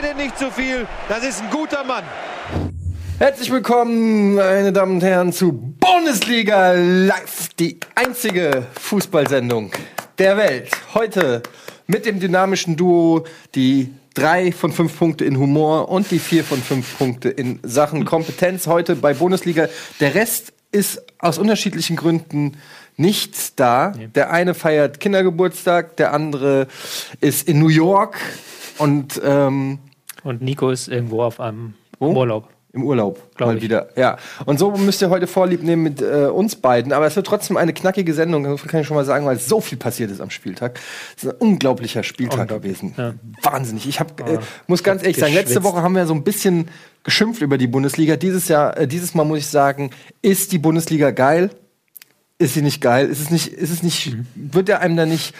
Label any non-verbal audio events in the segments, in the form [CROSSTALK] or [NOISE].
bitte nicht zu viel. Das ist ein guter Mann. Herzlich willkommen, meine Damen und Herren, zu Bundesliga Live, die einzige Fußballsendung der Welt. Heute mit dem dynamischen Duo, die drei von fünf Punkte in Humor und die vier von fünf Punkte in Sachen Kompetenz heute bei Bundesliga. Der Rest ist aus unterschiedlichen Gründen nicht da. Der eine feiert Kindergeburtstag, der andere ist in New York und ähm, Und Nico ist irgendwo auf einem Wo? Urlaub. Im Urlaub, Glaub mal ich. wieder. Ja. Und so müsst ihr heute Vorlieb nehmen mit äh, uns beiden. Aber es wird trotzdem eine knackige Sendung, so viel kann ich schon mal sagen, weil so viel passiert ist am Spieltag. Es ist ein unglaublicher Spieltag gewesen. Ja. Wahnsinnig. Ich hab, äh, muss ganz ehrlich sagen, letzte. Woche haben wir so ein bisschen geschimpft über die Bundesliga. Dieses Jahr, äh, dieses Mal muss ich sagen, ist die Bundesliga geil? Ist sie nicht geil? Ist es nicht, ist es nicht, Mhm. wird ja einem da nicht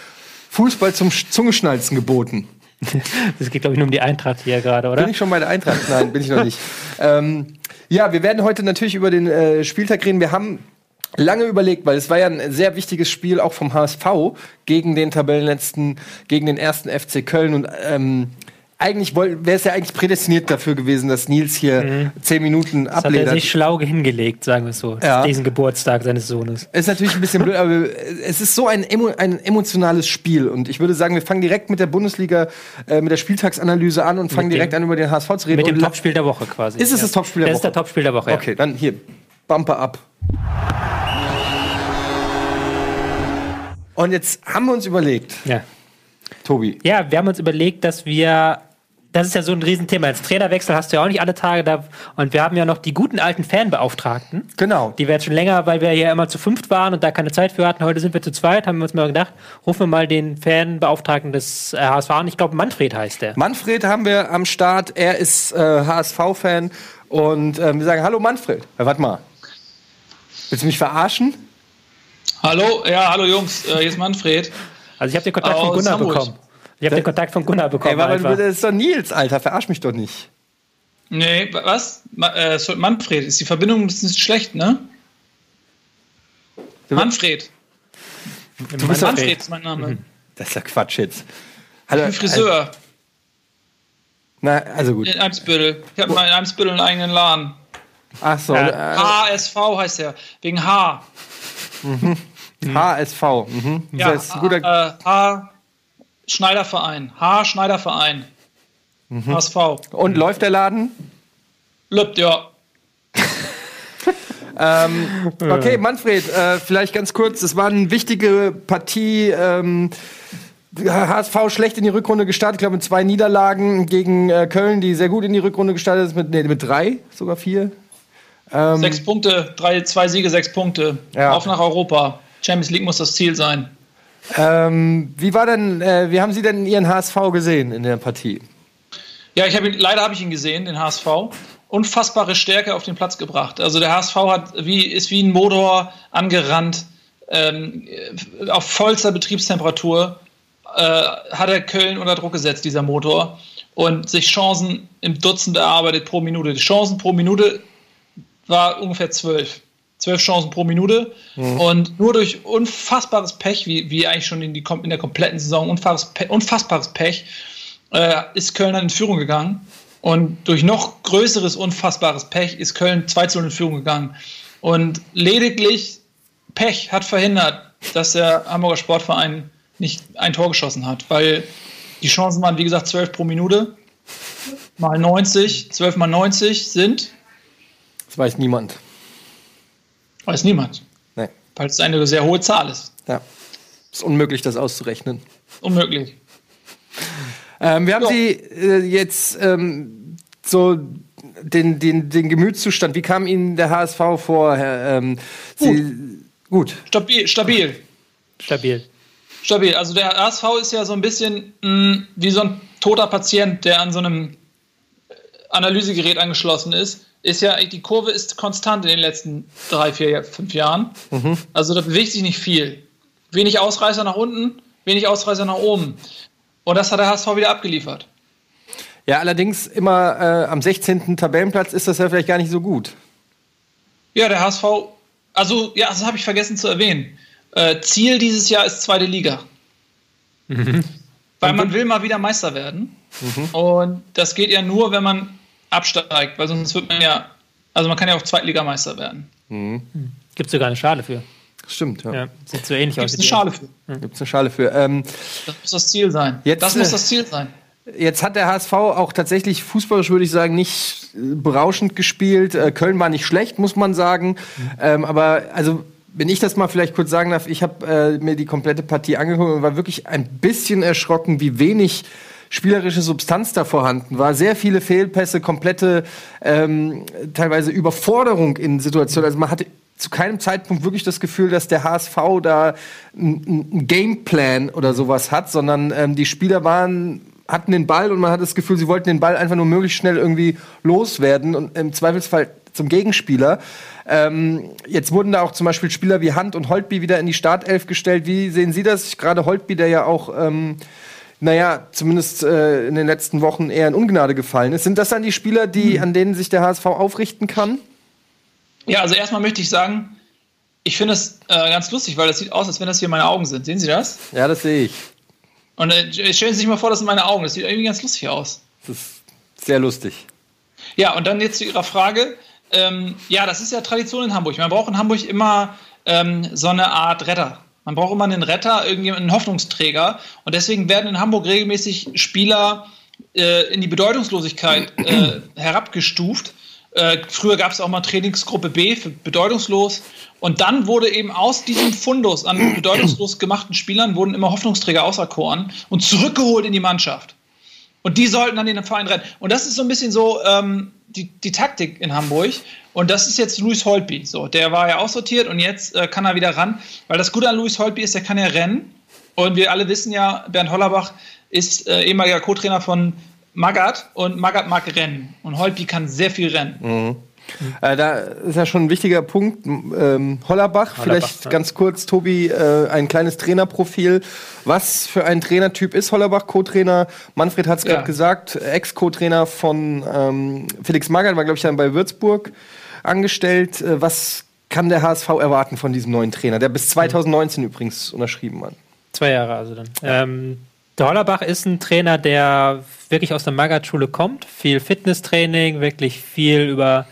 Fußball zum Sch- Zungeschnalzen geboten? [LAUGHS] Das geht, glaube ich, nur um die Eintracht hier gerade, oder? Bin ich schon bei der Eintracht? Nein, bin ich noch nicht. [LAUGHS] Ähm, ja, wir werden heute natürlich über den äh, Spieltag reden. Wir haben lange überlegt, weil es war ja ein sehr wichtiges Spiel auch vom HSV gegen den Tabellenletzten, gegen den ersten FC Köln und ähm, eigentlich wäre es ja eigentlich prädestiniert dafür gewesen, dass Nils hier zehn Minuten das hat er abledert. sich schlau hingelegt, sagen wir es so. Ja. Diesen Geburtstag seines Sohnes. Ist natürlich ein bisschen blöd, aber es ist so ein, emo ein emotionales Spiel. Und ich würde sagen, wir fangen direkt mit der Bundesliga, äh, mit der Spieltagsanalyse an und fangen Mit dem- direkt an, über den HSV zu reden. Mit dem Topspiel der Woche quasi. Ist es das Topspiel der Das ist Woche? der Topspiel der Woche, ja. Okay, dann hier, Bumper ab. Und jetzt haben wir uns überlegt, Ja. Tobi, ja, wir haben uns überlegt, dass wir. Das ist ja so ein Riesenthema. Als Trainerwechsel hast du ja auch nicht alle Tage da. Und wir haben ja noch die guten alten Fanbeauftragten. genau. Die wir jetzt schon länger, weil wir hier immer zu fünft waren und da keine Zeit für hatten. Heute sind wir zu zweit, haben wir uns mal gedacht, rufen wir mal den Fanbeauftragten des äh, HSV an. Ich glaube, Manfred heißt der. Manfred haben wir am Start, er ist äh, HSV-Fan und ähm, wir sagen, hallo Manfred. Ja, warte mal, willst du mich verarschen? Hallo, ja, hallo Jungs, äh, hier ist Manfred. Also ich habe den Kontakt von Aus Gunnar Hamburg. bekommen. Ich habe den Kontakt von Gunnar bekommen. Ey, aber das ist doch Nils, Alter, verarsch mich doch nicht. Nee, wa- was? Ma äh, Manfred, ist die Verbindung ist nicht schlecht, ne? bist Manfred. doch- Manfred ist mein Name. Das ist ja Quatsch jetzt. Ich bin Friseur Na, also gut. in Eimsbüttel. Ich habe mal in Eimsbüttel einen eigenen Laden. Ach so, Ja. äh, HSV heißt der. Wegen H. HSV. Mhm. Ja, das ist ein guter, äh, H. Schneiderverein. H. Schneiderverein. HSV. und läuft der Laden? Lübt, ja. [LAUGHS] Okay, Manfred, äh, vielleicht ganz kurz. Es war eine wichtige Partie. Ähm, HSV schlecht in die Rückrunde gestartet, ich glaube mit zwei Niederlagen gegen äh, Köln, die sehr gut in die Rückrunde gestartet ist, mit, nee, mit drei, sogar vier. Sechs Punkte, drei, zwei Siege, sechs Punkte. Ja. Auf nach Europa. Champions League muss das Ziel sein. Ähm, wie war denn, äh, wie haben Sie denn Ihren HSV gesehen in der Partie? Ja, ich habe ihn, leider habe ich ihn gesehen, den HSV. Unfassbare Stärke auf den Platz gebracht. Also der HSV hat wie, ist wie ein Motor angerannt, ähm, äh, auf vollster Betriebstemperatur äh, hat er Köln unter Druck gesetzt, dieser Motor, und sich Chancen im Dutzend erarbeitet pro Minute. Die Chancen pro Minute war ungefähr zwölf. Zwölf Chancen pro Minute. Und nur durch unfassbares Pech, wie, wie eigentlich schon in, die, in der kompletten Saison, unfassbares Pech, unfassbares Pech äh, ist Köln dann in Führung gegangen. Und durch noch größeres, unfassbares Pech ist Köln 2 zu 0 in Führung gegangen. Und lediglich Pech hat verhindert, dass der Hamburger Sportverein nicht ein Tor geschossen hat, weil die Chancen waren, wie gesagt, 12 pro Minute. Mal 90, 12 mal 90 sind, Das weiß niemand. Weiß niemand, Nee. weil es eine sehr hohe Zahl ist. Ja. Ist unmöglich, das auszurechnen. Unmöglich. Ähm, wir haben Ja. Sie äh, jetzt ähm, so den, den, den Gemütszustand. Wie kam Ihnen der HSV vor? Herr, ähm, Sie, gut. Stabil, stabil. Stabil. Stabil. Also der RSV ist ja so ein bisschen mh, wie so ein toter Patient, der an so einem äh, Analysegerät angeschlossen ist. Ist ja, die Kurve ist konstant in den letzten drei, vier, fünf Jahren. Also da bewegt sich nicht viel. Wenig Ausreißer nach unten, wenig Ausreißer nach oben. Und das hat der HSV wieder abgeliefert. Ja, allerdings immer äh, am 16. Tabellenplatz ist das ja vielleicht gar nicht so gut. Ja, der HSV, also ja, das habe ich vergessen zu erwähnen. Äh, Ziel dieses Jahr ist zweite Liga. Weil man will mal wieder Meister werden. Mhm. Und das geht ja nur, wenn man absteigt, weil sonst wird man ja, also man kann ja auch Zweitligameister werden. Mhm. Gibt es sogar eine Schale für. Stimmt, ja. ja sieht so ähnlich Gibt's aus. Gibt eine Schale für. Ja. Gibt es eine Schale für. Ähm, das muss das Ziel sein. Jetzt, das muss das Ziel sein. Jetzt hat der HSV auch tatsächlich fußballisch, würde ich sagen, nicht berauschend gespielt. Äh, Köln war nicht schlecht, muss man sagen. Mhm. Ähm, aber also wenn ich das mal vielleicht kurz sagen darf, ich habe äh, mir die komplette Partie angeguckt und war wirklich ein bisschen erschrocken, wie wenig spielerische Substanz da vorhanden war. Sehr viele Fehlpässe, komplette ähm, teilweise Überforderung in Situationen. Also man hatte zu keinem Zeitpunkt wirklich das Gefühl, dass der HSV da einen Gameplan oder sowas hat, sondern ähm, die Spieler waren hatten den Ball und man hat das Gefühl, sie wollten den Ball einfach nur möglichst schnell irgendwie loswerden und im Zweifelsfall zum Gegenspieler. Ähm, jetzt wurden da auch zum Beispiel Spieler wie Hand und Holtby wieder in die Startelf gestellt. Wie sehen Sie das? Gerade Holtby, der ja auch ähm, naja, zumindest äh, in den letzten Wochen eher in Ungnade gefallen ist. Sind das dann die Spieler, die, hm. an denen sich der HSV aufrichten kann? Ja, also erstmal möchte ich sagen, ich finde es äh, ganz lustig, weil das sieht aus, als wenn das hier meine Augen sind. Sehen Sie das? Ja, das sehe ich. Und äh, stellen Sie sich mal vor, das sind meine Augen. Das sieht irgendwie ganz lustig aus. Das ist sehr lustig. Ja, und dann jetzt zu Ihrer Frage. Ähm, ja, das ist ja Tradition in Hamburg. Man braucht in Hamburg immer ähm, so eine Art Retter. Man braucht immer einen Retter, irgendjemanden, einen Hoffnungsträger. Und deswegen werden in Hamburg regelmäßig Spieler äh, in die Bedeutungslosigkeit äh, [CLEARS THROAT] herabgestuft. Äh, früher gab es auch mal Trainingsgruppe B für bedeutungslos. Und dann wurde eben aus diesem Fundus an bedeutungslos gemachten Spielern wurden immer Hoffnungsträger auserkoren und zurückgeholt in die Mannschaft. Und die sollten dann in den Verein rennen. Und das ist so ein bisschen so ähm, die, die Taktik in Hamburg. Und das ist jetzt Louis Holtby. So, der war ja aussortiert und jetzt äh, kann er wieder ran. Weil das Gute an Louis Holtby ist, der kann ja rennen. Und wir alle wissen ja, Bernd Hollerbach ist äh, ehemaliger Co-Trainer von Magath und Magath mag rennen. Und Holtby kann sehr viel rennen. Mhm. Äh, da ist ja schon ein wichtiger Punkt. Ähm, Hollerbach, Hollerbach, vielleicht ja. ganz kurz, Tobi, äh, ein kleines Trainerprofil. Was für ein Trainertyp ist Hollerbach, Co-Trainer? Manfred hat es gerade ja. gesagt, Ex-Co-Trainer von ähm, Felix Magath, war, glaube ich, dann bei Würzburg angestellt. Äh, was kann der HSV erwarten von diesem neuen Trainer, der bis 2019 mhm. übrigens unterschrieben hat? Zwei Jahre also dann. Ja. Ähm, der Hollerbach ist ein Trainer, der wirklich aus der Magath-Schule kommt. Viel Fitnesstraining, wirklich viel über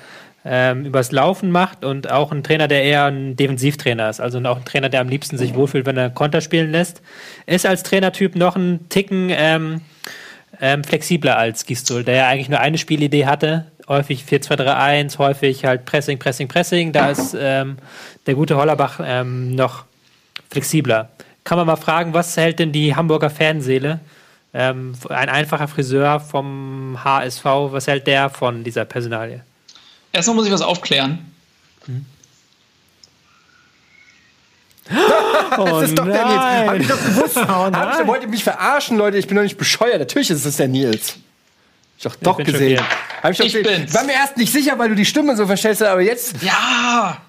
ähm, übers Laufen macht und auch ein Trainer, der eher ein Defensivtrainer ist. Also auch ein Trainer, der am liebsten sich wohlfühlt, wenn er Konter spielen lässt. Ist als Trainertyp noch ein Ticken ähm, ähm, flexibler als Gistol, der ja eigentlich nur eine Spielidee hatte. Häufig 4-2-3-1, häufig halt Pressing, Pressing, Pressing. Da ist ähm, der gute Hollerbach ähm, noch flexibler. Kann man mal fragen, was hält denn die Hamburger Fanseele? Ähm, ein einfacher Friseur vom HSV, was hält der von dieser Personalie? Erstmal muss ich was aufklären. Hm. [LAUGHS] das oh ist doch nein. der Nils. Hab ich doch gewusst. Oh Hab ich, wollt ihr mich verarschen, Leute? Ich bin doch nicht bescheuert. Natürlich ist es der Nils. Ich doch doch gesehen. Hab ich doch ich gesehen. War mir erst nicht sicher, weil du die Stimme so verstellst, aber jetzt. Ja!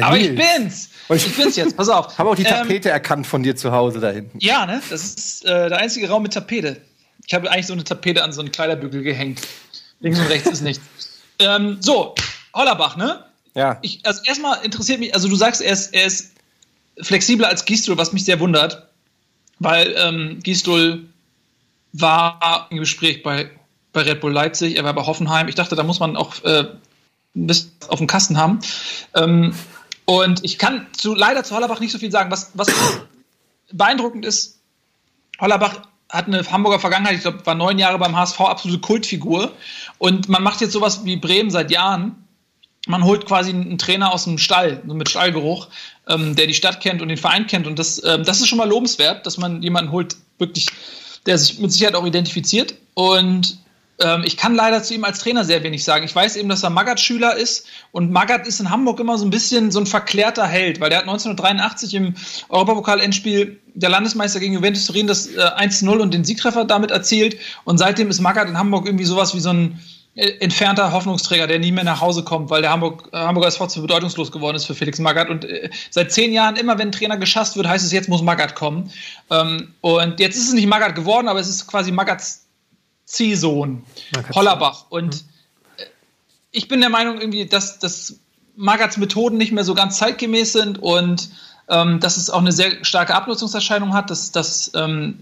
Aber Nils. ich bin's. Ich, ich bin's jetzt, pass auf. [LAUGHS] Habe auch die ähm, Tapete ähm, erkannt von dir zu Hause da hinten. Ja, ne? Das ist äh, der einzige Raum mit Tapete. Ich habe eigentlich so eine Tapete an so einen Kleiderbügel gehängt. Links und rechts ist nichts. Ähm, so, Hollerbach, ne? Ja. Ich, also erstmal interessiert mich, also du sagst, er ist, er ist flexibler als Gistol, was mich sehr wundert, weil ähm, Gistol war im Gespräch bei, bei Red Bull Leipzig, er war bei Hoffenheim. Ich dachte, da muss man auch äh, ein bisschen auf dem Kasten haben. Ähm, und ich kann zu, leider zu Hollerbach nicht so viel sagen. Was, was beeindruckend ist, Hollerbach hat eine Hamburger Vergangenheit, ich glaube, war neun Jahre beim HSV, absolute Kultfigur. Und man macht jetzt sowas wie Bremen seit Jahren. Man holt quasi einen Trainer aus dem Stall, mit Stallgeruch, ähm, der die Stadt kennt und den Verein kennt. Und das, ähm, das ist schon mal lobenswert, dass man jemanden holt, wirklich, der sich mit Sicherheit auch identifiziert. Und ich kann leider zu ihm als Trainer sehr wenig sagen. Ich weiß eben, dass er Magath-Schüler ist und Magath ist in Hamburg immer so ein bisschen so ein verklärter Held, weil der hat 1983 im Europapokal-Endspiel der Landesmeister gegen Juventus Turin das äh, 1-0 und den Siegtreffer damit erzielt und seitdem ist Magath in Hamburg irgendwie sowas wie so ein äh, entfernter Hoffnungsträger, der nie mehr nach Hause kommt, weil der Hamburg, äh, Hamburger SV zu bedeutungslos geworden ist für Felix Magath. Und äh, seit zehn Jahren, immer wenn ein Trainer geschasst wird, heißt es, jetzt muss Magath kommen. Ähm, und jetzt ist es nicht Magath geworden, aber es ist quasi Magaths Ziehsohn, Hollerbach. Und mhm. ich bin der Meinung, irgendwie, dass, dass Magats Methoden nicht mehr so ganz zeitgemäß sind und ähm, dass es auch eine sehr starke Abnutzungserscheinung hat, dass, dass ähm,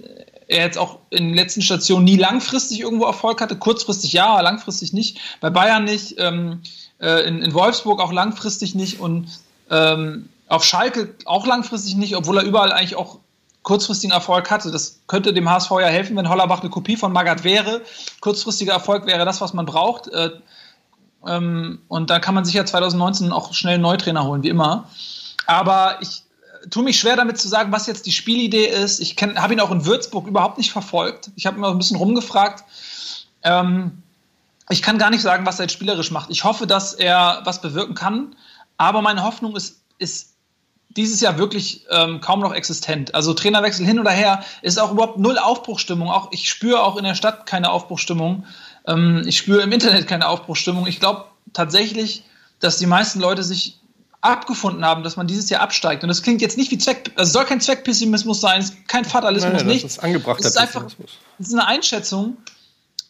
er jetzt auch in den letzten Stationen nie langfristig irgendwo Erfolg hatte. Kurzfristig ja, aber langfristig nicht. Bei Bayern nicht, ähm, äh, in, in, Wolfsburg auch langfristig nicht und ähm, auf Schalke auch langfristig nicht, obwohl er überall eigentlich auch kurzfristigen Erfolg hatte. Das könnte dem HSV ja helfen, wenn Hollerbach eine Kopie von Magath wäre. Kurzfristiger Erfolg wäre das, was man braucht. Äh, ähm, und da kann man sich ja 2019 auch schnell einen Neutrainer holen, wie immer. Aber ich tue mich schwer damit zu sagen, was jetzt die Spielidee ist. Ich habe ihn auch in Würzburg überhaupt nicht verfolgt. Ich habe immer ein bisschen rumgefragt. Ähm, ich kann gar nicht sagen, was er jetzt spielerisch macht. Ich hoffe, dass er was bewirken kann. Aber meine Hoffnung ist, ist dieses Jahr wirklich ähm, kaum noch existent. Also Trainerwechsel hin oder her ist auch überhaupt null Aufbruchstimmung. Auch ich spüre auch in der Stadt keine Aufbruchstimmung. Ähm, ich spüre im Internet keine Aufbruchstimmung. Ich glaube tatsächlich, dass die meisten Leute sich abgefunden haben, dass man dieses Jahr absteigt. Und das klingt jetzt nicht wie Zweck, also soll kein Zweckpessimismus sein, es ist kein Fatalismus Nein, nicht. Das ist angebrachter es ist einfach, es ist eine Einschätzung,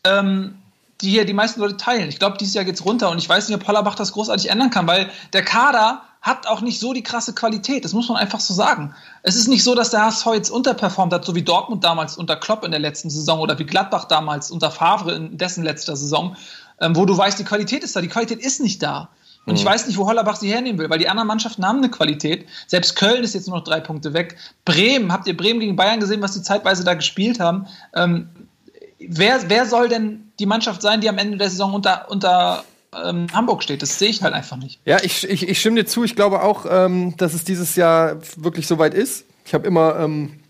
ähm, die hier die meisten Leute teilen. Ich glaube, dieses Jahr geht es runter und ich weiß nicht, ob Hollerbach das großartig ändern kann, weil der Kader hat auch nicht so die krasse Qualität. Das muss man einfach so sagen. Es ist nicht so, dass der HSV jetzt unterperformt hat, so wie Dortmund damals unter Klopp in der letzten Saison oder wie Gladbach damals unter Favre in dessen letzter Saison, ähm, wo du weißt, die Qualität ist da. Die Qualität ist nicht da. Und mhm. ich weiß nicht, wo Hollerbach sie hernehmen will, weil die anderen Mannschaften haben eine Qualität. Selbst Köln ist jetzt nur noch drei Punkte weg. Bremen, habt ihr Bremen gegen Bayern gesehen, was die zeitweise da gespielt haben? Ähm, wer, wer soll denn die Mannschaft sein, die am Ende der Saison unter, unter ähm, Hamburg steht? Das sehe ich halt einfach nicht. Ja, ich, ich, ich stimme dir zu. Ich glaube auch, ähm, dass es dieses Jahr wirklich soweit ist. Ich habe immer ähm,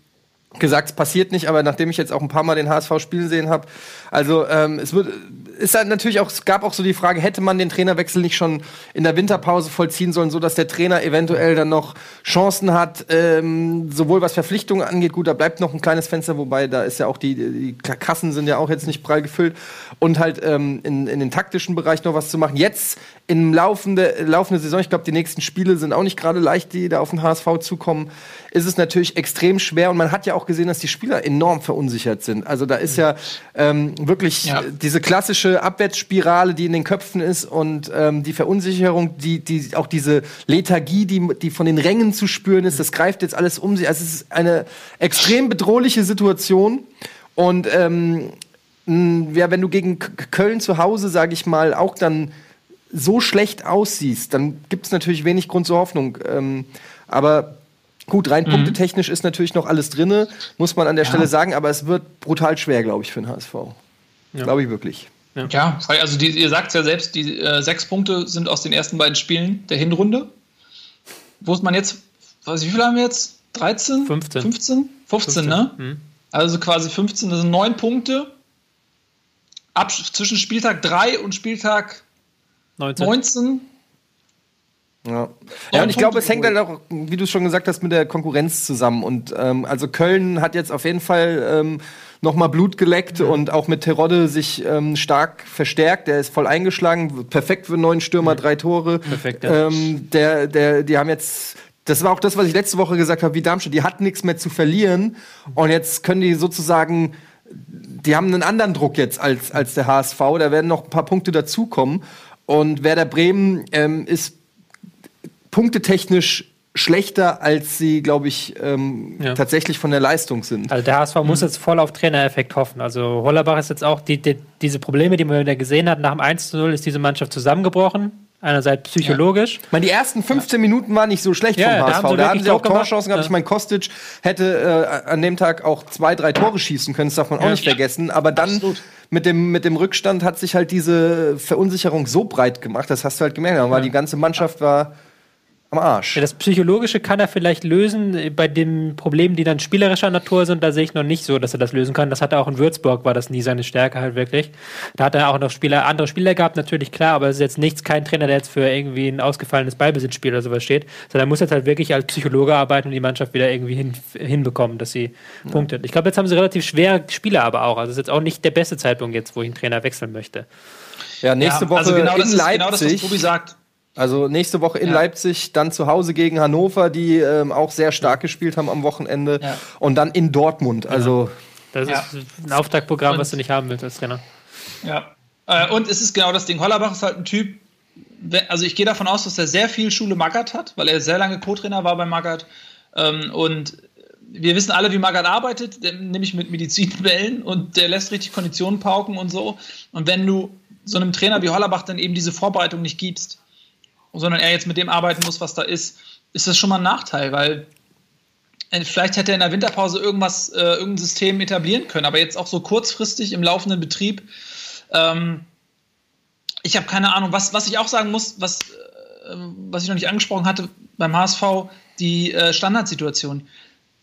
gesagt, es passiert nicht, aber nachdem ich jetzt auch ein paar Mal den HSV spielen sehen habe, also ähm, es wird ist halt natürlich auch, es gab auch so die Frage, hätte man den Trainerwechsel nicht schon in der Winterpause vollziehen sollen, so dass der Trainer eventuell dann noch Chancen hat, ähm, sowohl was Verpflichtungen angeht, gut, da bleibt noch ein kleines Fenster, wobei da ist ja auch die, die Kassen sind ja auch jetzt nicht prall gefüllt und halt ähm, in, in den taktischen Bereich noch was zu machen. Jetzt im laufende, laufende Saison, ich glaube, die nächsten Spiele sind auch nicht gerade leicht, die da auf den HSV zukommen, ist es natürlich extrem schwer und man hat ja auch gesehen, dass die Spieler enorm verunsichert sind. Also da ist ja ähm, wirklich ja. diese klassische Abwärtsspirale, die in den Köpfen ist und ähm, die Verunsicherung, die, die, auch diese Lethargie, die, die von den Rängen zu spüren ist, das greift jetzt alles um sich. Also es ist eine extrem bedrohliche Situation. Und ähm, ja, wenn du gegen Köln zu Hause, sage ich mal, auch dann so schlecht aussiehst, dann gibt es natürlich wenig Grund zur Hoffnung. Ähm, aber gut, rein mhm. punktetechnisch ist natürlich noch alles drin, muss man an der ja. Stelle sagen, aber es wird brutal schwer, glaube ich, für den HSV. Ja. Glaube ich wirklich. Ja, ja also die, ihr sagt ja selbst, die äh, sechs Punkte sind aus den ersten beiden Spielen der Hinrunde. Wo ist man jetzt, weiß ich, wie viel haben wir jetzt? 13? 15. 15? 15, 15. ne? Mhm. Also quasi 15, das sind neun Punkte. Ab, zwischen Spieltag 3 und Spieltag 19. 19 ja, ja und ich glaube, es hängt halt auch, wie du schon gesagt hast, mit der Konkurrenz zusammen. Und ähm, also Köln hat jetzt auf jeden Fall ähm, nochmal Blut geleckt mhm. und auch mit Terodde sich ähm, stark verstärkt. Der ist voll eingeschlagen, perfekt für einen neuen Stürmer, mhm. drei Tore. Perfekt, ja. ähm, der, der, die haben jetzt das war auch das, was ich letzte Woche gesagt habe, wie Darmstadt. Die hat nichts mehr zu verlieren. Und jetzt können die sozusagen, die haben einen anderen Druck jetzt als, als der HSV. Da werden noch ein paar Punkte dazukommen. Und Werder Bremen ähm, ist punktetechnisch schlechter, als sie, glaube ich, ähm, ja. tatsächlich von der Leistung sind. Also der HSV mhm. muss jetzt voll auf Trainereffekt hoffen. Also Hollerbach ist jetzt auch, die, die, diese Probleme, die man wieder gesehen hat, nach dem 1 0 ist diese Mannschaft zusammengebrochen. Einerseits psychologisch. Ja. Ich meine, die ersten 15 ja. Minuten waren nicht so schlecht ja, vom HSV. Da haben sie, da haben sie auch Torchancen gehabt. Ich meine, Kostic hätte äh, an dem Tag auch zwei, drei Tore schießen können, das darf man auch nicht vergessen. Aber dann mit dem, mit dem Rückstand hat sich halt diese Verunsicherung so breit gemacht, das hast du halt gemerkt. Weil die ganze Mannschaft war am Arsch. Ja, das Psychologische kann er vielleicht lösen. Bei den Problemen, die dann spielerischer Natur sind, da sehe ich noch nicht so, dass er das lösen kann. Das hat er auch in Würzburg, war das nie seine Stärke halt wirklich. Da hat er auch noch Spieler, andere Spieler gehabt, natürlich klar, aber es ist jetzt nichts, kein Trainer, der jetzt für irgendwie ein ausgefallenes Ballbesitzspiel oder sowas steht, sondern er muss jetzt halt wirklich als Psychologe arbeiten und die Mannschaft wieder irgendwie hin, hinbekommen, dass sie ja. punktet. Ich glaube, jetzt haben sie relativ schwer Spieler aber auch. Also es ist jetzt auch nicht der beste Zeitpunkt jetzt, wo ich einen Trainer wechseln möchte. Ja, nächste ja, Woche also genau in das Leipzig. Genau das, was Tobi sagt also nächste Woche in ja. Leipzig, dann zu Hause gegen Hannover, die ähm, auch sehr stark gespielt haben am Wochenende. Ja. Und dann in Dortmund. Also das ist ein Auftaktprogramm, was du nicht haben willst als Trainer. Ja. Äh, und es ist genau das Ding. Hollerbach ist halt ein Typ, also ich gehe davon aus, dass er sehr viel Schule Magath hat, weil er sehr lange Co-Trainer war bei Magath. Ähm, und wir wissen alle, wie Magath arbeitet, nämlich mit Medizinbällen und der lässt richtig Konditionen pauken und so. Und wenn du so einem Trainer wie Hollerbach dann eben diese Vorbereitung nicht gibst, sondern er jetzt mit dem arbeiten muss, was da ist, ist das schon mal ein Nachteil, weil äh, vielleicht hätte er in der Winterpause irgendwas, äh, irgendein System etablieren können, aber jetzt auch so kurzfristig im laufenden Betrieb. Ähm, ich habe keine Ahnung, was, was ich auch sagen muss, was, äh, was ich noch nicht angesprochen hatte beim HSV, die äh, Standardsituation.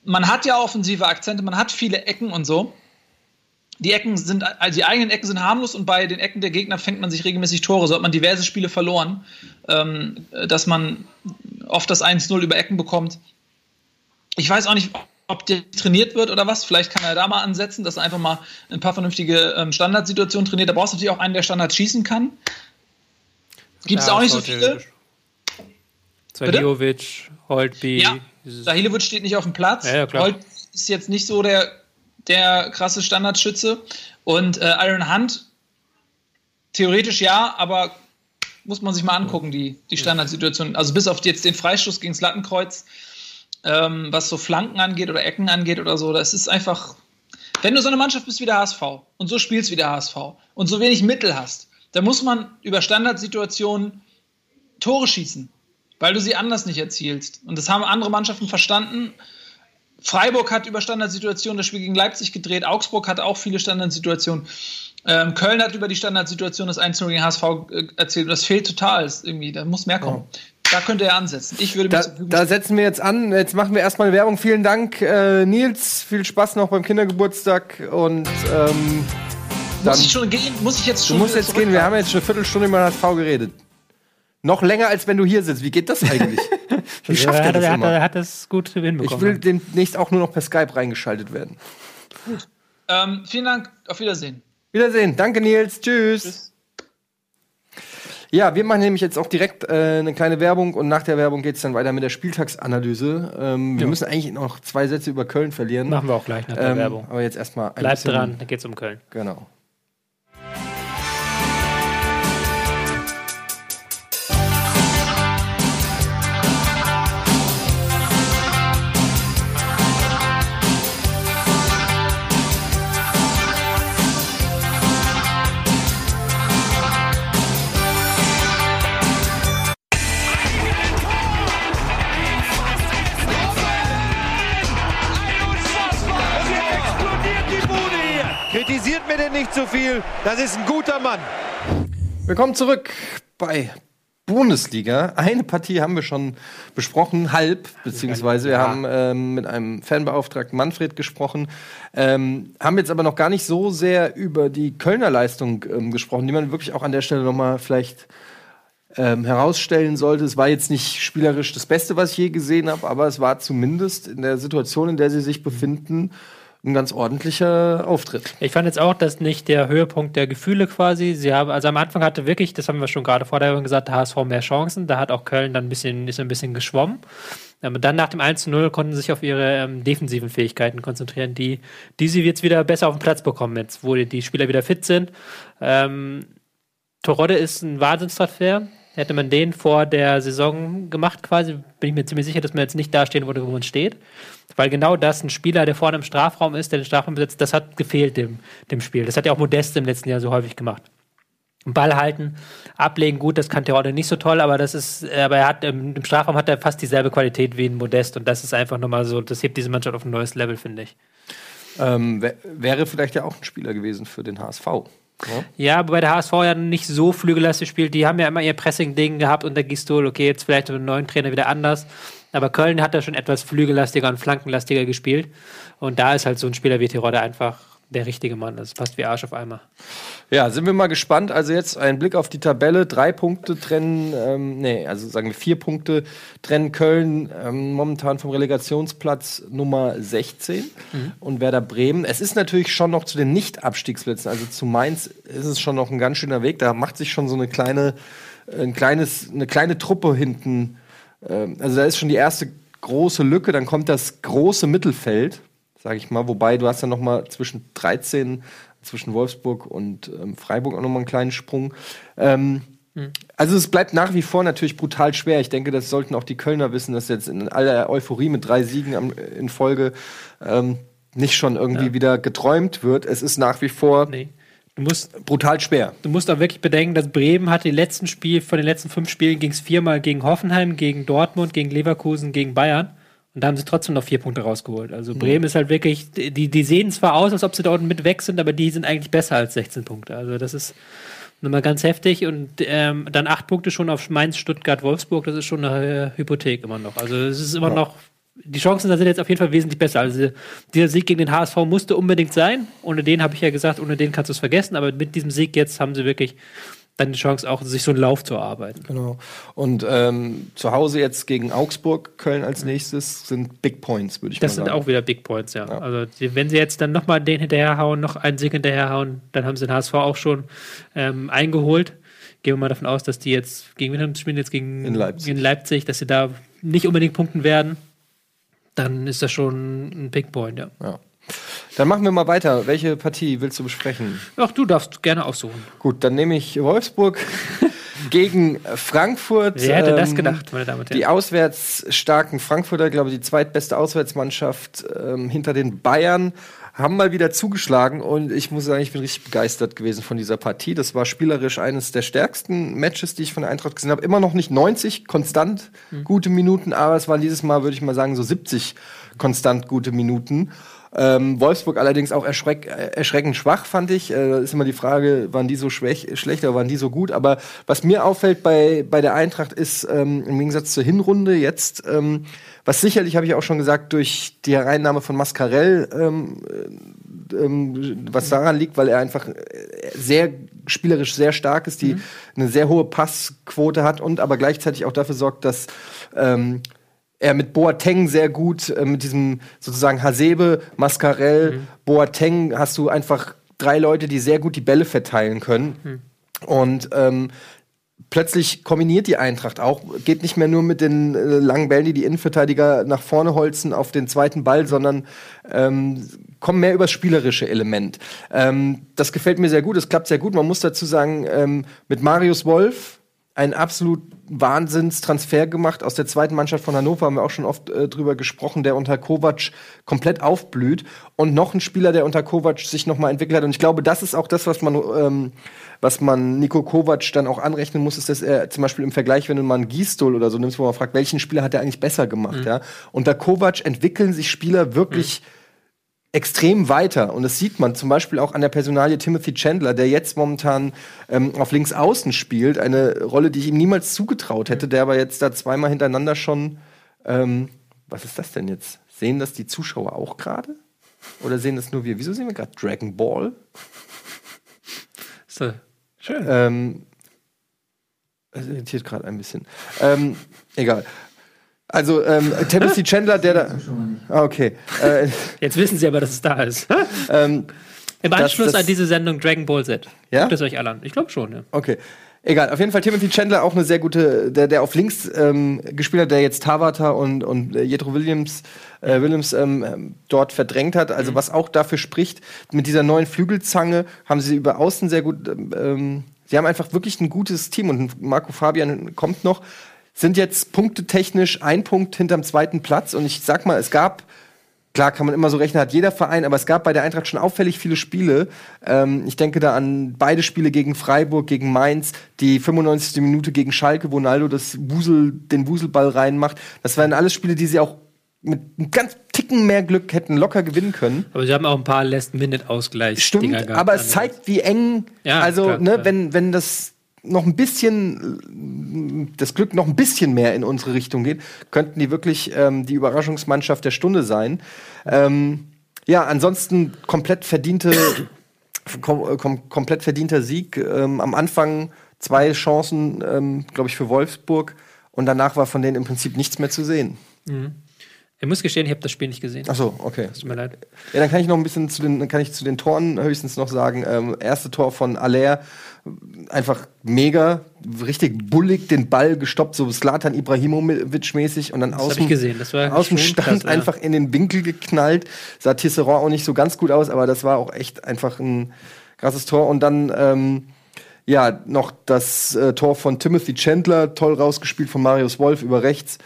Man hat ja offensive Akzente, man hat viele Ecken und so. Die Ecken sind, also die eigenen Ecken sind harmlos und bei den Ecken der Gegner fängt man sich regelmäßig Tore. So hat man diverse Spiele verloren, ähm, dass man oft das 1-0 über Ecken bekommt. Ich weiß auch nicht, ob der trainiert wird oder was. Vielleicht kann er da mal ansetzen, dass er einfach mal ein paar vernünftige ähm, Standardsituationen trainiert. Da brauchst du natürlich auch einen, der Standards schießen kann. Gibt es ja, auch nicht so viele. Zaliovic, Holtby. Ja, Sahilovic steht nicht auf dem Platz. Ja, ja, Holt ist jetzt nicht so der, der krasse Standardschütze. Und äh, Iron Hunt, theoretisch ja, aber muss man sich mal angucken, die, die Standardsituation. Also bis auf jetzt den Freistoß gegen das Lattenkreuz, ähm, was so Flanken angeht oder Ecken angeht oder so, das ist einfach, wenn du so eine Mannschaft bist wie der HSV und so spielst wie der HSV und so wenig Mittel hast, dann muss man über Standardsituationen Tore schießen, weil du sie anders nicht erzielst. Und das haben andere Mannschaften verstanden. Freiburg hat über Standardsituationen das Spiel gegen Leipzig gedreht, Augsburg hat auch viele Standardsituationen. Ähm, Köln hat über die Standardsituation das 1 gegen HSV äh, erzählt. Das fehlt total. Das irgendwie, da muss mehr kommen. Oh. Da könnte er ansetzen. Ich würde da, da setzen wir jetzt an. Jetzt machen wir erstmal Werbung. Vielen Dank, äh, Nils. Viel Spaß noch beim Kindergeburtstag. Und ähm, muss ich schon gehen? Muss ich jetzt schon? Du musst jetzt gehen. Wir haben jetzt schon eine Viertelstunde über HSV geredet. Noch länger, als wenn du hier sitzt. Wie geht das eigentlich? [LAUGHS] Wie schafft er, er das immer? Er hat das gut hinbekommen. Ich will demnächst auch nur noch per Skype reingeschaltet werden. Gut. Ähm, vielen Dank. Auf Wiedersehen. Wiedersehen. Danke, Nils. Tschüss. Tschüss. Ja, wir machen nämlich jetzt auch direkt äh, eine kleine Werbung und nach der Werbung geht es dann weiter mit der Spieltagsanalyse. Ähm, wir müssen eigentlich noch zwei Sätze über Köln verlieren. Machen wir auch gleich nach der ähm, Werbung. Aber jetzt erstmal ein Bleibt dran, da geht es um Köln. Genau. Nicht zu viel. Das ist ein guter Mann. Willkommen zurück bei Bundesliga. Eine Partie haben wir schon besprochen, halb, beziehungsweise wir haben ähm, mit einem Fanbeauftragten Manfred gesprochen, ähm, haben jetzt aber noch gar nicht so sehr über die Kölner Leistung ähm, gesprochen, die man wirklich auch an der Stelle noch mal vielleicht ähm, herausstellen sollte. Es war jetzt nicht spielerisch das Beste, was ich je gesehen habe, aber es war zumindest in der Situation, in der sie sich befinden, ein ganz ordentlicher Auftritt. Ich fand jetzt auch, dass nicht der Höhepunkt der Gefühle quasi. Sie haben, also am Anfang hatte wirklich, das haben wir schon gerade vor der Übung gesagt, der HSV mehr Chancen. Da hat auch Köln dann ein bisschen, ist ein bisschen geschwommen. Aber dann nach dem 1-0 konnten sie sich auf ihre ähm, defensiven Fähigkeiten konzentrieren, die, die sie jetzt wieder besser auf den Platz bekommen, jetzt, wo die, die Spieler wieder fit sind. Ähm, Torodde ist ein Wahnsinnstransfer. Hätte man den vor der Saison gemacht, quasi, bin ich mir ziemlich sicher, dass man jetzt nicht dastehen würde, wo man steht. Weil genau das, ein Spieler, der vorne im Strafraum ist, der den Strafraum besetzt, das hat gefehlt dem, dem Spiel. Das hat ja auch Modeste im letzten Jahr so häufig gemacht. Ball halten, ablegen, gut, das kann Terodde nicht so toll, aber das ist, aber er hat im, im Strafraum hat er fast dieselbe Qualität wie ein Modest und das ist einfach nochmal so, das hebt diese Mannschaft auf ein neues Level, finde ich. Ähm, wäre vielleicht ja auch ein Spieler gewesen für den HSV. Ja, wobei der HSV ja nicht so flügellastig spielt. Die haben ja immer ihr Pressing-Ding gehabt unter Gistol. Okay, jetzt vielleicht mit dem neuen Trainer wieder anders. Aber Köln hat da schon etwas flügellastiger und flankenlastiger gespielt. Und da ist halt so ein Spieler wie Tirode einfach der richtige Mann. Das passt wie Arsch auf einmal. Ja, sind wir mal gespannt. Also jetzt ein Blick auf die Tabelle. Drei Punkte trennen, ähm, nee, also sagen wir vier Punkte trennen Köln ähm, momentan vom Relegationsplatz Nummer 16 mhm. und Werder Bremen. Es ist natürlich schon noch zu den Nicht-Abstiegsplätzen, also zu Mainz ist es schon noch ein ganz schöner Weg. Da macht sich schon so eine kleine, ein kleines, eine kleine Truppe hinten. Ähm, also da ist schon die erste große Lücke. Dann kommt das große Mittelfeld sage ich mal. Wobei du hast ja noch mal zwischen 13, zwischen Wolfsburg und ähm, Freiburg auch noch mal einen kleinen Sprung. Ähm, Also es bleibt nach wie vor natürlich brutal schwer. Ich denke, das sollten auch die Kölner wissen, dass jetzt in aller Euphorie mit drei Siegen am, in Folge ähm, nicht schon irgendwie Ja. wieder geträumt wird. Es ist nach wie vor Nee. Du musst, brutal schwer. du musst auch wirklich bedenken, dass Bremen hat die letzten Spiel, von den letzten fünf Spielen ging es viermal gegen Hoffenheim, gegen Dortmund, gegen Leverkusen, gegen Bayern. Und da haben sie trotzdem noch vier Punkte rausgeholt. Also Bremen ist halt wirklich, die, die sehen zwar aus, als ob sie da unten mit weg sind, aber die sind eigentlich besser als 16 Punkte. Also das ist nochmal ganz heftig. Und ähm, dann acht Punkte schon auf Mainz, Stuttgart, Wolfsburg, das ist schon eine äh, Hypothek immer noch. Also es ist immer noch, die Chancen da sind jetzt auf jeden Fall wesentlich besser. Also dieser Sieg gegen den HSV musste unbedingt sein. Ohne den habe ich ja gesagt, ohne den kannst du es vergessen. Aber mit diesem Sieg jetzt haben sie wirklich dann die Chance, auch sich so einen Lauf zu erarbeiten. Genau. Und ähm, zu Hause jetzt gegen Augsburg, Köln als nächstes sind Big Points, würde ich Das mal sind sagen. auch wieder Big Points, ja. Ja. Also die, wenn sie jetzt dann nochmal den hinterherhauen, noch einen Sieg hinterherhauen, dann haben sie den HSV auch schon ähm, eingeholt. Gehen wir mal davon aus, dass die jetzt gegen wen haben sie spielen jetzt gegen In Leipzig. in Leipzig, dass sie da nicht unbedingt punkten werden. Dann ist das schon ein Big Point, ja. Ja. Dann machen wir mal weiter. Welche Partie willst du besprechen? Ach, du darfst gerne aussuchen. Gut, dann nehme ich Wolfsburg [LAUGHS] gegen Frankfurt. Wer hätte das Ähm, gedacht, meine Damen und Die Herren? auswärts starken Frankfurter, glaube ich, die zweitbeste Auswärtsmannschaft ähm, hinter den Bayern, haben mal wieder zugeschlagen und ich muss sagen, ich bin richtig begeistert gewesen von dieser Partie. Das war spielerisch eines der stärksten Matches, die ich von der Eintracht gesehen habe. Immer noch nicht 90 konstant gute Minuten, aber es waren dieses Mal, würde ich mal sagen, so 70 konstant gute Minuten. Ähm, Wolfsburg allerdings auch erschreck, äh, erschreckend schwach, fand ich. Äh, da ist immer die Frage, waren die so schwäch, schlecht oder waren die so gut? Aber was mir auffällt bei, bei der Eintracht ist, ähm, im Gegensatz zur Hinrunde jetzt, ähm, was sicherlich, habe ich auch schon gesagt, durch die Hereinnahme von Mascarell, ähm, äh, ähm, was daran liegt, weil er einfach äh, sehr spielerisch sehr stark ist, die eine sehr hohe Passquote hat und aber gleichzeitig auch dafür sorgt, dass ähm, er mit Boateng sehr gut, äh, mit diesem sozusagen Hasebe, Mascarell, Boateng hast du einfach drei Leute, die sehr gut die Bälle verteilen können. Und ähm, plötzlich kombiniert die Eintracht auch, geht nicht mehr nur mit den äh, langen Bällen, die die Innenverteidiger nach vorne holzen auf den zweiten Ball, sondern ähm, kommen mehr übers spielerische Element. Ähm, das gefällt mir sehr gut, es klappt sehr gut. Man muss dazu sagen, ähm, mit Marius Wolf, ein absolut Wahnsinnstransfer gemacht. Aus der zweiten Mannschaft von Hannover, haben wir auch schon oft äh, drüber gesprochen, der unter Kovac komplett aufblüht und noch ein Spieler, der unter Kovac sich noch mal entwickelt hat. Und ich glaube, das ist auch das, was man ähm, was man Nico Kovac dann auch anrechnen muss, ist, dass er zum Beispiel im Vergleich, wenn du mal einen Gistol oder so nimmst, wo man fragt, welchen Spieler hat er eigentlich besser gemacht, ja? Unter Kovac entwickeln sich Spieler wirklich extrem weiter. Und das sieht man zum Beispiel auch an der Personalie Timothy Chandler, der jetzt momentan ähm, auf links außen spielt. Eine Rolle, die ich ihm niemals zugetraut hätte, der aber jetzt da zweimal hintereinander schon. Ähm, was ist das denn jetzt? Sehen das die Zuschauer auch gerade? Oder sehen das nur wir? Wieso sehen wir gerade Dragon Ball? So, schön. Ähm, das irritiert gerade ein bisschen. Ähm, egal. Also ähm, Timothy Chandler, der da. Ah, okay. Äh, Jetzt wissen Sie aber, dass es da ist. ähm, Im Anschluss das- an diese Sendung Dragon Ball Z. Ja? Guckt es euch alle an. Ich glaube schon, ja. Okay. Egal, auf jeden Fall Timothy Chandler auch eine sehr gute, der, der auf links ähm, gespielt hat, der jetzt Tawata und, und äh, Jethro Williams, äh, Williams ähm, ähm, dort verdrängt hat. Also was auch dafür spricht, mit dieser neuen Flügelzange haben sie über außen sehr gut, ähm, sie haben einfach wirklich ein gutes Team und Marco Fabian kommt noch, sind jetzt punktetechnisch ein Punkt hinterm zweiten Platz und ich sag mal, es gab Klar kann man immer so rechnen, hat jeder Verein, aber es gab bei der Eintracht schon auffällig viele Spiele. Ähm, ich denke da an beide Spiele gegen Freiburg, gegen Mainz, die 95. Minute gegen Schalke, wo Naldo das Wusel, den Wuselball reinmacht. Das waren alles Spiele, die sie auch mit einem ganz Ticken mehr Glück hätten locker gewinnen können. Aber sie haben auch ein paar Last-Minute-Ausgleichs. Stimmt, aber es zeigt, wie eng, Ja, also, klar, ne, klar. wenn, wenn das noch ein bisschen, das Glück noch ein bisschen mehr in unsere Richtung geht, könnten die wirklich ähm, die Überraschungsmannschaft der Stunde sein. Ähm, ja, ansonsten komplett verdiente, kom kom komplett verdienter Sieg. Ähm, am Anfang zwei Chancen, ähm, glaube ich, für Wolfsburg. Und danach war von denen im Prinzip nichts mehr zu sehen. Ich muss gestehen, ich habe das Spiel nicht gesehen. Ach so, okay. Tut mir leid. Ja, dann kann ich noch ein bisschen zu den, dann kann ich zu den Toren höchstens noch sagen. Ähm, erste Tor von Aller, einfach mega, richtig bullig den Ball gestoppt, so Slatan Ibrahimovic-mäßig und dann aus dem, Stand krass, ja. einfach in den Winkel geknallt. Sah Tisserand auch nicht so ganz gut aus, aber das war auch echt einfach ein krasses Tor. Und dann, ähm, ja, noch das äh, Tor von Timothy Chandler, toll rausgespielt von Marius Wolf über rechts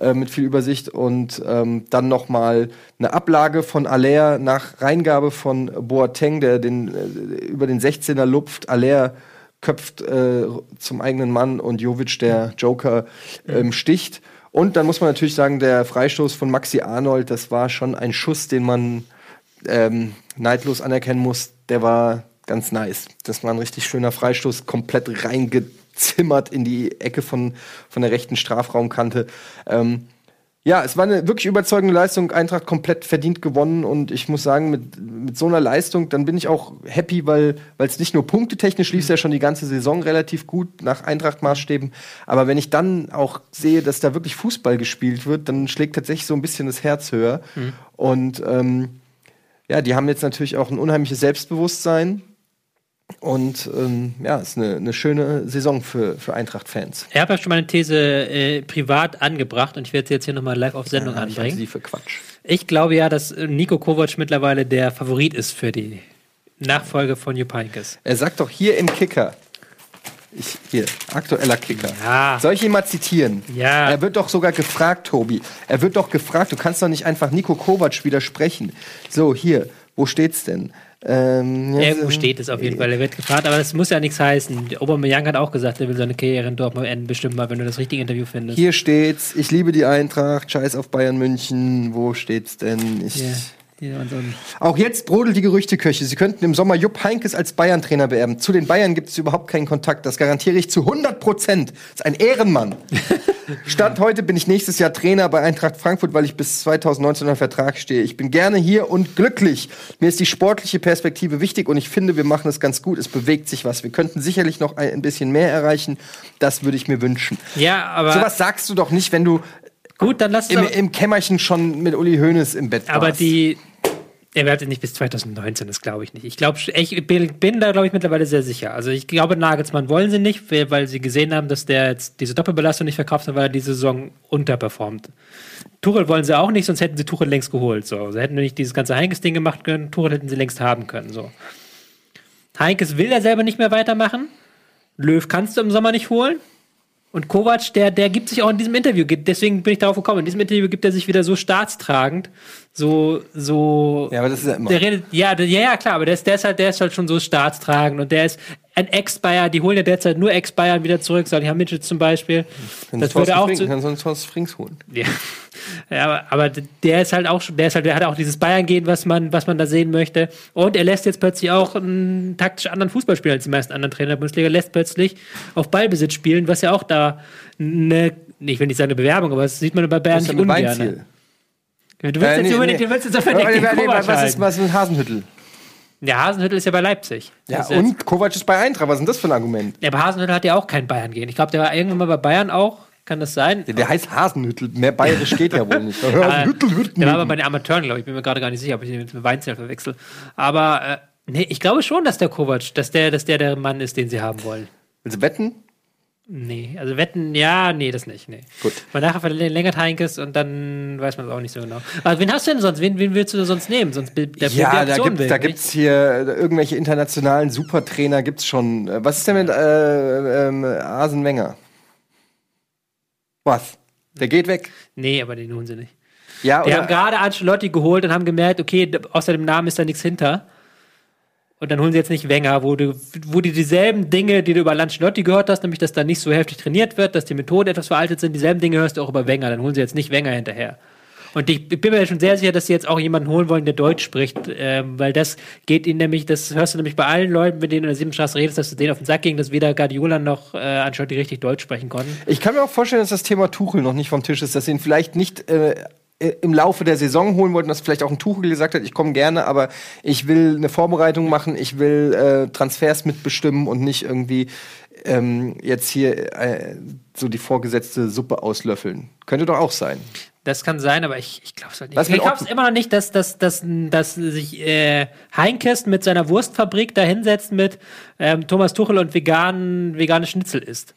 äh, mit viel Übersicht und ähm, dann noch mal eine Ablage von Aller nach Reingabe von Boateng, der den äh, über den 16er lupft. Aller köpft äh, zum eigenen Mann und Jovic, der Joker, ähm, sticht. Und dann muss man natürlich sagen, der Freistoß von Maxi Arnold, das war schon ein Schuss, den man ähm, neidlos anerkennen muss. Der war ganz nice. Das war ein richtig schöner Freistoß, komplett reingezimmert in die Ecke von, von der rechten Strafraumkante. Ähm, ja, es war eine wirklich überzeugende Leistung. Eintracht komplett verdient gewonnen und ich muss sagen, mit, mit so einer Leistung, dann bin ich auch happy, weil es nicht nur punktetechnisch lief, ja schon die ganze Saison relativ gut nach Eintracht-Maßstäben. Aber wenn ich dann auch sehe, dass da wirklich Fußball gespielt wird, dann schlägt tatsächlich so ein bisschen das Herz höher. Mhm. Und ähm, ja, die haben jetzt natürlich auch ein unheimliches Selbstbewusstsein. Und ähm, ja, ist eine, eine schöne Saison für, für Eintracht-Fans. Ich habe ja schon meine These äh, privat angebracht und ich werde sie jetzt hier nochmal live auf Sendung ja, anbringen. Ich sie für Quatsch. Ich glaube ja, dass Nico Kovac mittlerweile der Favorit ist für die Nachfolge von Jupp Heynckes. Er sagt doch hier im Kicker, ich, hier, aktueller Kicker. Ja. Soll ich ihn mal zitieren? Ja. Er wird doch sogar gefragt, Tobi. Er wird doch gefragt, du kannst doch nicht einfach Nico Kovac widersprechen. So, hier, wo steht's denn? Ähm, ja, Irgendwo steht es auf jeden Fall. Er wird gefragt, aber das muss ja nichts heißen. Aubameyang hat auch gesagt, er will seine Karriere in Dortmund enden, bestimmt mal, wenn du das richtige Interview findest. Hier steht's, ich liebe die Eintracht, scheiß auf Bayern München. Wo steht's denn? Ich, yeah. Auch jetzt brodelt die Gerüchteküche. Sie könnten im Sommer Jupp Heinkes als Bayern-Trainer beerben. Zu den Bayern gibt es überhaupt keinen Kontakt. Das garantiere ich zu 100 Prozent. Ist ein Ehrenmann. [LAUGHS] Stand heute bin ich nächstes Jahr Trainer bei Eintracht Frankfurt, weil ich bis 2019 unter Vertrag stehe. Ich bin gerne hier und glücklich. Mir ist die sportliche Perspektive wichtig und ich finde, wir machen es ganz gut. Es bewegt sich was. Wir könnten sicherlich noch ein bisschen mehr erreichen. Das würde ich mir wünschen. Ja, aber. Sowas sagst du doch nicht, wenn du Gut, dann lass im, im Kämmerchen schon mit Uli Hoeneß im Bett Aber warst. die, er wird nicht bis 2019, das glaube ich nicht. Ich glaube, ich bin da, glaube ich, mittlerweile sehr sicher. Also ich glaube, Nagelsmann wollen sie nicht, weil sie gesehen haben, dass der jetzt diese Doppelbelastung nicht verkauft hat, weil er diese Saison unterperformt. Tuchel wollen sie auch nicht, sonst hätten sie Tuchel längst geholt. So. Sie hätten nicht dieses ganze Heinkes-Ding gemacht können, Tuchel hätten sie längst haben können. So. Heinkes will er selber nicht mehr weitermachen. Löw kannst du im Sommer nicht holen. Und Kovac, der, der gibt sich auch in diesem Interview, deswegen bin ich darauf gekommen, in diesem Interview gibt er sich wieder so staatstragend, so, so. Ja, aber das ist ja immer. Der redet, ja, der, ja, klar, aber der ist, der ist halt, der ist halt schon so staatstragend und der ist ein Ex-Bayer, die holen ja derzeit nur Ex-Bayern wieder zurück, Salih Mitchell zum Beispiel. Wenn das würde auch Frings, zu, kann sonst Frings holen. Ja. [LAUGHS] ja, aber, aber der ist halt auch, der ist halt, der hat auch dieses Bayern-Gehen, was man, was man da sehen möchte. Und er lässt jetzt plötzlich auch einen taktisch anderen Fußball spielen als die meisten anderen Trainer der Bundesliga, lässt plötzlich auf Ballbesitz spielen, was ja auch da eine, ich will nicht sagen eine Bewerbung, aber das sieht man bei Bayern nicht ungern. Du willst, äh, jetzt nee, unbedingt, nee. du willst jetzt unbedingt nee, nee, was, ist, was ist mit Hasenhüttel? Ja, Hasenhüttel ist ja bei Leipzig. Ja, und Kovac ist bei Eintracht. Was ist denn das für ein Argument? Ja, aber Hasenhüttel hat ja auch kein Bayern gehen. Ich glaube, der war irgendwann mal bei Bayern auch. Kann das sein? Der, der heißt Hasenhüttel. Mehr bayerisch geht ja wohl nicht. [LAUGHS] Hasenhüttel wird Der war aber bei den Amateuren, glaube ich. Bin mir gerade gar nicht sicher, ob ich den mit Weinzell verwechsel. Aber äh, nee, ich glaube schon, dass der Kovac, dass der, dass der der Mann ist, den sie haben wollen. Willst du wetten? Nee, also wetten, ja, nee, das nicht. Nee. Gut. Mal nachher verlängert Heinkes und dann weiß man es auch nicht so genau. Aber wen hast du denn sonst? Wen, wen willst du sonst nehmen? Sonst der ja, da gibt da gibt's hier irgendwelche internationalen Supertrainer gibt's schon. Was ist denn mit äh, ähm, Asen Wenger? Was? Der geht weg? Nee, aber den holen sie nicht. Ja, Die haben gerade Ancelotti geholt und haben gemerkt, okay, außer dem Namen ist da nichts hinter. Und dann holen sie jetzt nicht Wenger, wo du, wo die dieselben Dinge, die du über Lancelotti gehört hast, nämlich, dass da nicht so heftig trainiert wird, dass die Methoden etwas veraltet sind, dieselben Dinge hörst du auch über Wenger. Dann holen sie jetzt nicht Wenger hinterher. Und ich bin mir schon sehr sicher, dass sie jetzt auch jemanden holen wollen, der Deutsch spricht, äh, weil das geht ihnen nämlich, das hörst du nämlich bei allen Leuten, mit denen du in der Siebenstraße redest, dass du denen auf den Sack ging, dass weder Guardiola noch äh, Ancelotti richtig Deutsch sprechen konnten. Ich kann mir auch vorstellen, dass das Thema Tuchel noch nicht vom Tisch ist, dass sie ihn vielleicht nicht äh, im Laufe der Saison holen wollten, dass vielleicht auch ein Tuchel gesagt hat, ich komme gerne, aber ich will eine Vorbereitung machen, ich will äh, Transfers mitbestimmen und nicht irgendwie ähm, jetzt hier äh, so die vorgesetzte Suppe auslöffeln. Könnte doch auch sein. Das kann sein, aber ich, ich glaube es halt nicht. ich glaube es immer noch nicht, dass, dass, dass, dass sich äh, Heinkes mit seiner Wurstfabrik da hinsetzt mit ähm, Thomas Tuchel und veganen, vegane Schnitzel isst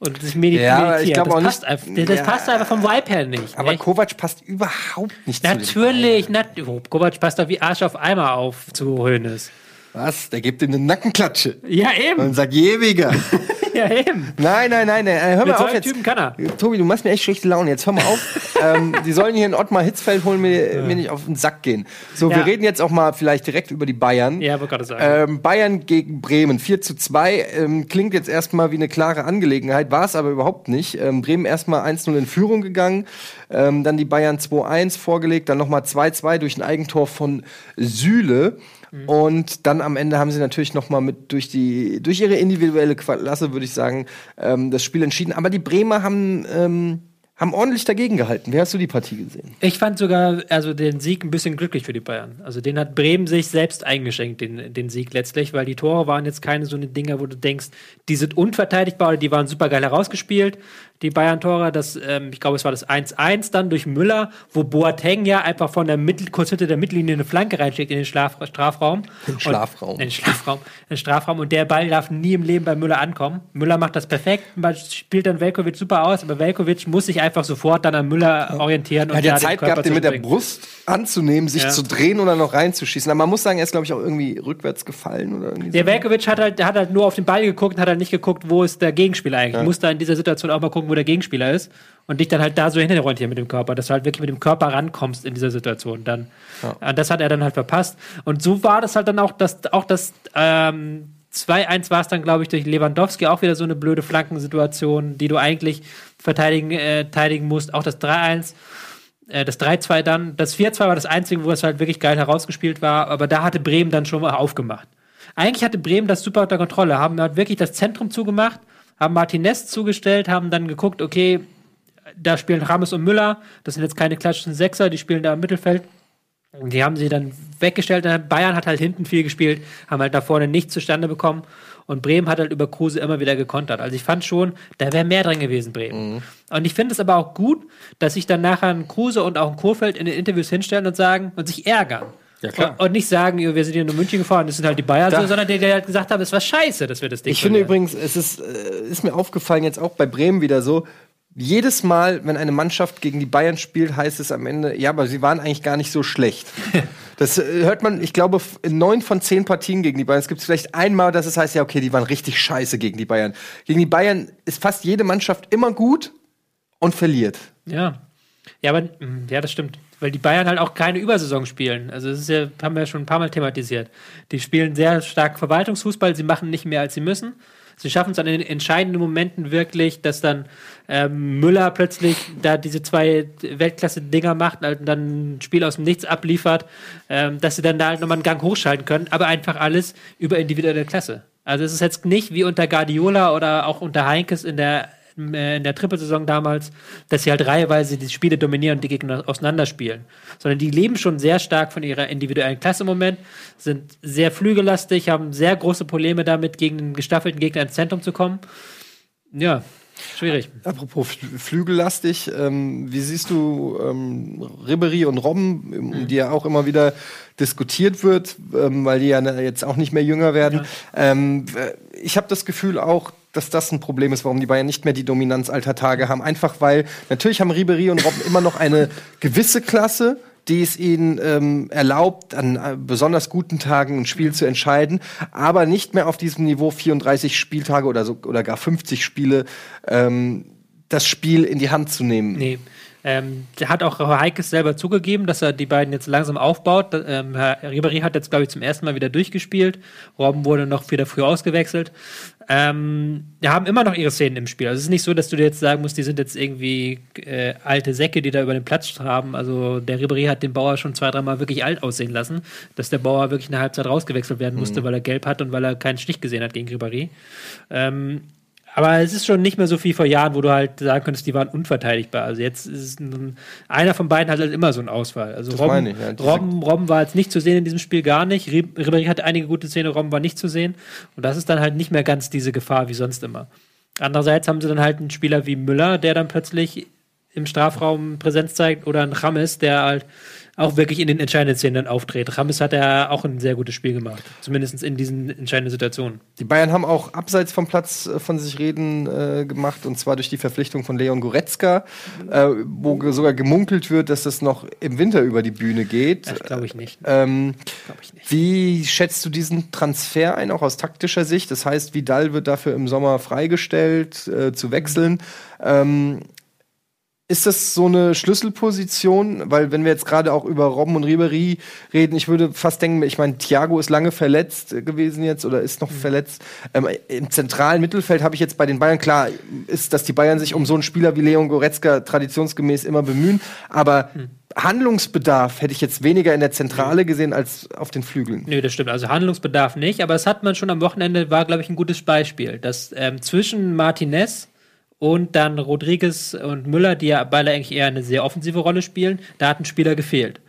und sich meditiert. Ja, ich glaube auch passt nicht. Einfach, das ja, passt einfach vom Vibe her nicht. Aber echt? Kovac passt überhaupt nicht Natürlich, zu Natürlich, nat oh, Kovac passt doch wie Arsch auf Eimer auf zu Hoeneß. Was? Der gibt ihm eine Nackenklatsche. Ja, eben. Und sagt, jewiger. [LAUGHS] ja, eben. Nein, nein, nein, nein. Äh, Hör Mit mal auf jetzt. Typen kann er. Tobi, du machst mir echt schlechte Laune. Jetzt hör mal auf. [LAUGHS] ähm, die sollen hier in Ottmar Hitzfeld holen, mir, mir nicht auf den Sack gehen. So, Ja. wir reden jetzt auch mal vielleicht direkt über die Bayern. Ja, wollte gerade sagen. Ähm, Bayern gegen Bremen 4 zu 2 ähm, klingt jetzt erstmal wie eine klare Angelegenheit, war es aber überhaupt nicht. Ähm, Bremen erstmal 1-0 in Führung gegangen, ähm, dann die Bayern 2-1 vorgelegt, dann nochmal 2-2 durch ein Eigentor von Süle. Und dann am Ende haben sie natürlich noch mal mit durch die durch ihre individuelle Klasse würde ich sagen ähm, das Spiel entschieden. Aber die Bremer haben ähm, haben ordentlich dagegen gehalten. Wie hast du die Partie gesehen? Ich fand sogar also den Sieg ein bisschen glücklich für die Bayern. Also den hat Bremen sich selbst eingeschenkt, den, den Sieg letztlich, weil die Tore waren jetzt keine so eine Dinger, wo du denkst, die sind unverteidigbar oder die waren super geil herausgespielt. Die Bayern-Tore, das, ähm, ich glaube, es war das 1-1 dann durch Müller, wo Boateng ja einfach von der Mittel, kurz hinter der Mittellinie eine Flanke reinschickt in den Schlaf Strafraum. Den Schlafraum. Und, in den Schlafraum. In den Strafraum. Und der Ball darf nie im Leben bei Müller ankommen. Müller macht das perfekt, man spielt dann Velkovic super aus, aber Velkovic muss sich einfach sofort dann an Müller orientieren. Er hat da ja den Zeit gehabt, den mit der. Brust anzunehmen, sich Ja. zu drehen oder noch reinzuschießen. Aber man muss sagen, er ist, glaube ich, auch irgendwie rückwärts gefallen oder irgendwie Der so. Velkovic hat halt, der hat halt nur auf den Ball geguckt und hat halt nicht geguckt, wo ist der Gegenspieler eigentlich. Du musst da in dieser Situation auch mal gucken, wo der Gegenspieler ist und dich dann halt da so hinterorientieren mit dem Körper, dass du halt wirklich mit dem Körper rankommst in dieser Situation. Dann, Und das hat er dann halt verpasst. Und so war das halt dann auch, dass auch das ähm, 2-1 war es dann, glaube ich, durch Lewandowski auch wieder so eine blöde Flankensituation, die du eigentlich verteidigen, äh, verteidigen musst. Auch das 3-1 äh, das 3-2 dann, das 4-2 war das einzige, wo es halt wirklich geil herausgespielt war, aber da hatte Bremen dann schon mal aufgemacht. Eigentlich hatte Bremen das super unter Kontrolle, haben halt wirklich das Zentrum zugemacht, haben Martinez zugestellt, haben dann geguckt, okay, da spielen Ramos und Müller, das sind jetzt keine klatschenden Sechser, die spielen da im Mittelfeld. Und Die haben sie dann weggestellt. Bayern hat halt hinten viel gespielt, haben halt da vorne nichts zustande bekommen. Und Bremen hat halt über Kruse immer wieder gekontert. Also ich fand schon, da wäre mehr drin gewesen, Bremen. Und ich finde es aber auch gut, dass sich dann nachher ein Kruse und auch ein Kurfeld in den Interviews hinstellen und sagen und sich ärgern. Ja, klar. Und, und nicht sagen, wir sind hier nur München gefahren, das sind halt die Bayern, Da- so, sondern die, die halt gesagt haben, es war scheiße, dass wir das Ding Ich finde übrigens, es ist, äh, ist mir aufgefallen, jetzt auch bei Bremen wieder so, jedes Mal, wenn eine Mannschaft gegen die Bayern spielt, heißt es am Ende, ja, aber sie waren eigentlich gar nicht so schlecht. [LAUGHS] Das äh, hört man, ich glaube, in neun von zehn Partien gegen die Bayern. Es gibt vielleicht einmal, dass es heißt, ja, okay, die waren richtig scheiße gegen die Bayern. Gegen die Bayern ist fast jede Mannschaft immer gut und verliert. Ja. Ja, aber mh, ja, das stimmt. Weil die Bayern halt auch keine Übersaison spielen. Also das ist ja, haben wir ja schon ein paar Mal thematisiert. Die spielen sehr stark Verwaltungsfußball, sie machen nicht mehr, als sie müssen. Sie schaffen es in den entscheidenden Momenten wirklich, dass dann ähm, Müller plötzlich da diese zwei Weltklasse-Dinger macht und dann ein Spiel aus dem Nichts abliefert, ähm, dass sie dann da halt nochmal einen Gang hochschalten können, aber einfach alles über individuelle Klasse. Also es ist jetzt nicht wie unter Guardiola oder auch unter Heinkes in der in der Trippelsaison damals, dass sie halt reiheweise die Spiele dominieren und die Gegner auseinanderspielen. Sondern die leben schon sehr stark von ihrer individuellen Klasse im Moment, sind sehr flügellastig, haben sehr große Probleme damit, gegen einen gestaffelten Gegner ins Zentrum zu kommen. Ja, schwierig. Apropos Fl- flügellastig, ähm, wie siehst du ähm, Ribery und Robben, um die ja auch immer wieder diskutiert wird, ähm, weil die ja jetzt auch nicht mehr jünger werden. Ähm, w- ich habe das Gefühl auch, dass das ein Problem ist, warum die Bayern nicht mehr die Dominanz alter Tage haben. Einfach weil, natürlich haben Ribery und Robben immer noch eine gewisse Klasse, die es ihnen ähm, erlaubt, an äh, besonders guten Tagen ein Spiel zu entscheiden, aber nicht mehr auf diesem Niveau 34 Spieltage oder so oder gar 50 Spiele ähm, das Spiel in die Hand zu nehmen. Nee. Ähm, der hat auch Heikes selber zugegeben, dass er die beiden jetzt langsam aufbaut. Ähm, Herr Ribéry hat jetzt, glaube ich, zum ersten Mal wieder durchgespielt. Robben wurde noch wieder früh ausgewechselt. Ähm, die haben immer noch ihre Szenen im Spiel. Also es ist nicht so, dass du dir jetzt sagen musst, die sind jetzt irgendwie äh, alte Säcke, die da über den Platz haben. Also der Ribéry hat den Bauer schon zwei, dreimal wirklich alt aussehen lassen, dass der Bauer wirklich in der Halbzeit rausgewechselt werden musste, weil er gelb hat und weil er keinen Stich gesehen hat gegen Ribéry. Ähm, aber es ist schon nicht mehr so wie vor Jahren, wo du halt sagen könntest, die waren unverteidigbar. Also jetzt ist ein, einer von beiden hat halt immer so einen Ausfall. Also Das Robben, meine ich, ja. Robben, Robben war jetzt nicht zu sehen in diesem Spiel gar nicht. Rib- Ribéry hatte einige gute Szenen, Robben war nicht zu sehen. Und das ist dann halt nicht mehr ganz diese Gefahr wie sonst immer. Andererseits haben sie dann halt einen Spieler wie Müller, der dann plötzlich im Strafraum Präsenz zeigt oder ein Rames, der halt auch wirklich in den entscheidenden Szenen dann auftritt. Rames hat ja auch ein sehr gutes Spiel gemacht, zumindest in diesen entscheidenden Situationen. Die Bayern haben auch abseits vom Platz äh, von sich reden äh, gemacht und zwar durch die Verpflichtung von Leon Goretzka, äh, wo sogar gemunkelt wird, dass das noch im Winter über die Bühne geht. Das glaube ich nicht. Ähm, Glaub ich nicht. Wie schätzt du diesen Transfer ein, auch aus taktischer Sicht? Das heißt, Vidal wird dafür im Sommer freigestellt, äh, zu wechseln. Ähm, ist das so eine Schlüsselposition? Weil wenn wir jetzt gerade auch über Robben und Ribery reden, ich würde fast denken, ich meine, Thiago ist lange verletzt gewesen jetzt oder ist noch verletzt. Ähm, Im zentralen Mittelfeld habe ich jetzt bei den Bayern, klar, ist, dass die Bayern sich um so einen Spieler wie Leon Goretzka traditionsgemäß immer bemühen, aber Handlungsbedarf hätte ich jetzt weniger in der Zentrale gesehen als auf den Flügeln. Nö, das stimmt. Also Handlungsbedarf nicht, aber das hat man schon am Wochenende, war, glaube ich, ein gutes Beispiel. Dass ähm, zwischen Martinez und dann Rodriguez und Müller, die ja beide eigentlich eher eine sehr offensive Rolle spielen, da hat ein Spieler gefehlt.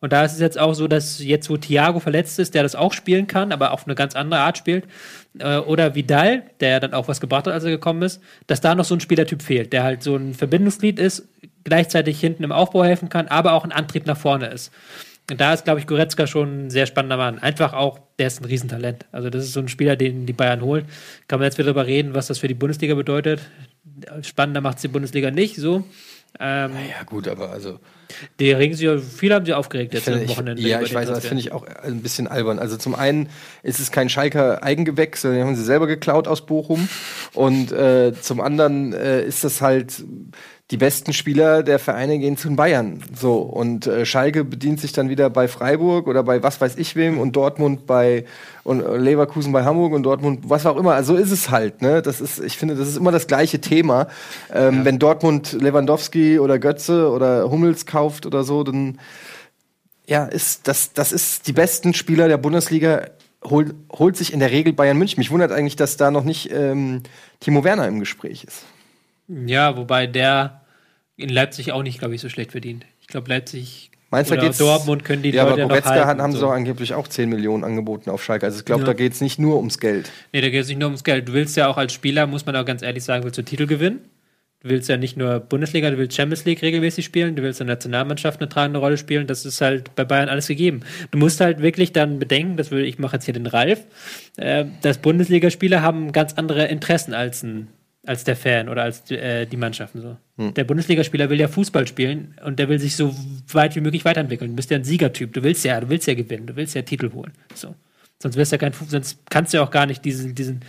Und da ist es jetzt auch so, dass jetzt, wo Thiago verletzt ist, der das auch spielen kann, aber auf eine ganz andere Art spielt, äh, oder Vidal, der dann auch was gebracht hat, als er gekommen ist, dass da noch so ein Spielertyp fehlt, der halt so ein Verbindungsglied ist, gleichzeitig hinten im Aufbau helfen kann, aber auch ein Antrieb nach vorne ist. Da ist, glaube ich, Goretzka schon ein sehr spannender Mann. Einfach auch, der ist ein Riesentalent. Also, das ist so ein Spieler, den die Bayern holen. Kann man jetzt wieder darüber reden, was das für die Bundesliga bedeutet. Spannender macht es die Bundesliga nicht, so. Ähm, Ja, gut, aber also. die regen sich, viele haben sich aufgeregt jetzt am ich, Wochenende. ja, ich weiß, das finde ich auch ein bisschen albern. Also zum einen ist es kein Schalker Eigengewächs, sondern den haben sie selber geklaut aus Bochum. Und äh, zum anderen äh, ist das halt die besten Spieler der Vereine gehen zu den Bayern. So und äh, Schalke bedient sich dann wieder bei Freiburg oder bei was weiß ich wem und Dortmund bei und äh, Leverkusen bei Hamburg und Dortmund was auch immer. Also so ist es halt. Ne, das ist, ich finde, das ist immer das gleiche Thema. Ähm, Wenn Dortmund Lewandowski oder Götze oder Hummels kauft oder so, dann ja, ist, das, das ist die besten Spieler der Bundesliga, holt, holt sich in der Regel Bayern München. Mich wundert eigentlich, dass da noch nicht ähm, Timo Werner im Gespräch ist. Ja, wobei der in Leipzig auch nicht, glaube ich, so schlecht verdient. Ich glaube, Leipzig Meinst oder geht's, Dortmund können die Ja, aber Leute noch Goretzka halten haben, und sie so. doch angeblich auch 10 Millionen angeboten auf Schalke. Also ich glaube, Ja. da geht es nicht nur ums Geld. Nee, da geht es nicht nur ums Geld. Du willst ja auch als Spieler, muss man auch ganz ehrlich sagen, willst du Titel gewinnen. Du willst ja nicht nur Bundesliga, du willst Champions League regelmäßig spielen, du willst in der Nationalmannschaft eine tragende Rolle spielen. Das ist halt bei Bayern alles gegeben. Du musst halt wirklich dann bedenken, das will, ich mache jetzt hier den Ralf, äh, dass Bundesligaspieler haben ganz andere Interessen als ein als der Fan oder als äh, die Mannschaften so. Hm. Der Bundesligaspieler will ja Fußball spielen und der will sich so weit wie möglich weiterentwickeln. Du bist ja ein Siegertyp, du willst ja, du willst ja gewinnen, du willst ja Titel holen. So. Sonst wirst du ja kein sonst kannst du ja auch gar nicht diesen, diesen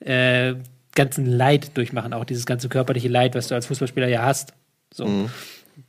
äh, ganzen Leid durchmachen, auch dieses ganze körperliche Leid, was du als Fußballspieler ja hast. So. Da,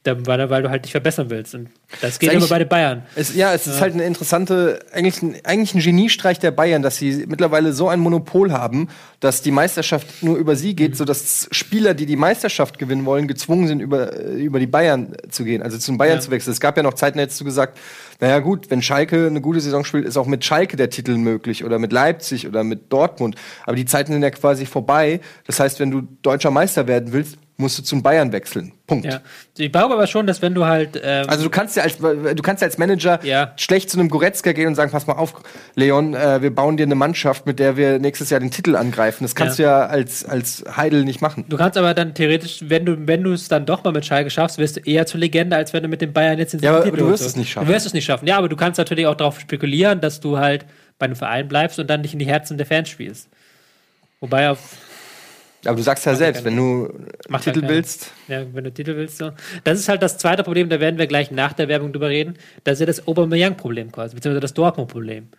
weil, weil du halt dich verbessern willst. Und das geht Ist immer bei den Bayern. Es, ja, es ist halt eine interessante, eigentlich ein, eigentlich ein Geniestreich der Bayern, dass sie mittlerweile so ein Monopol haben, dass die Meisterschaft nur über sie geht, sodass Spieler, die die Meisterschaft gewinnen wollen, gezwungen sind, über, äh, über die Bayern zu gehen, also zum Bayern Ja. zu wechseln. Es gab ja noch Zeiten, da hättest du gesagt, naja gut, wenn Schalke eine gute Saison spielt, ist auch mit Schalke der Titel möglich oder mit Leipzig oder mit Dortmund. Aber die Zeiten sind ja quasi vorbei. Das heißt, wenn du deutscher Meister werden willst, musst du zum Bayern wechseln. Punkt. Ja. Ich glaube aber schon, dass wenn du halt. Ähm, Also du kannst ja als du kannst ja als Manager Ja. schlecht zu einem Goretzka gehen und sagen, pass mal auf, Leon, äh, wir bauen dir eine Mannschaft, mit der wir nächstes Jahr den Titel angreifen. Das kannst Ja. du ja als als Heidel nicht machen. Du kannst aber dann theoretisch, wenn du, wenn du es dann doch mal mit Schalke schaffst, wirst du eher zur Legende, als wenn du mit den Bayern jetzt den Ja, aber Titel du und wirst es nicht schaffen. Du wirst es nicht schaffen. Ja, aber du kannst natürlich auch darauf spekulieren, dass du halt bei einem Verein bleibst und dann nicht in die Herzen der Fans spielst. Wobei auf, Aber du sagst ja selbst, wenn du Macht Titel willst, ja, wenn du Titel willst, so. Das ist halt das zweite Problem, da werden wir gleich nach der Werbung drüber reden. Das ist ja das Aubameyang-Problem quasi, beziehungsweise das Dortmund-Problem.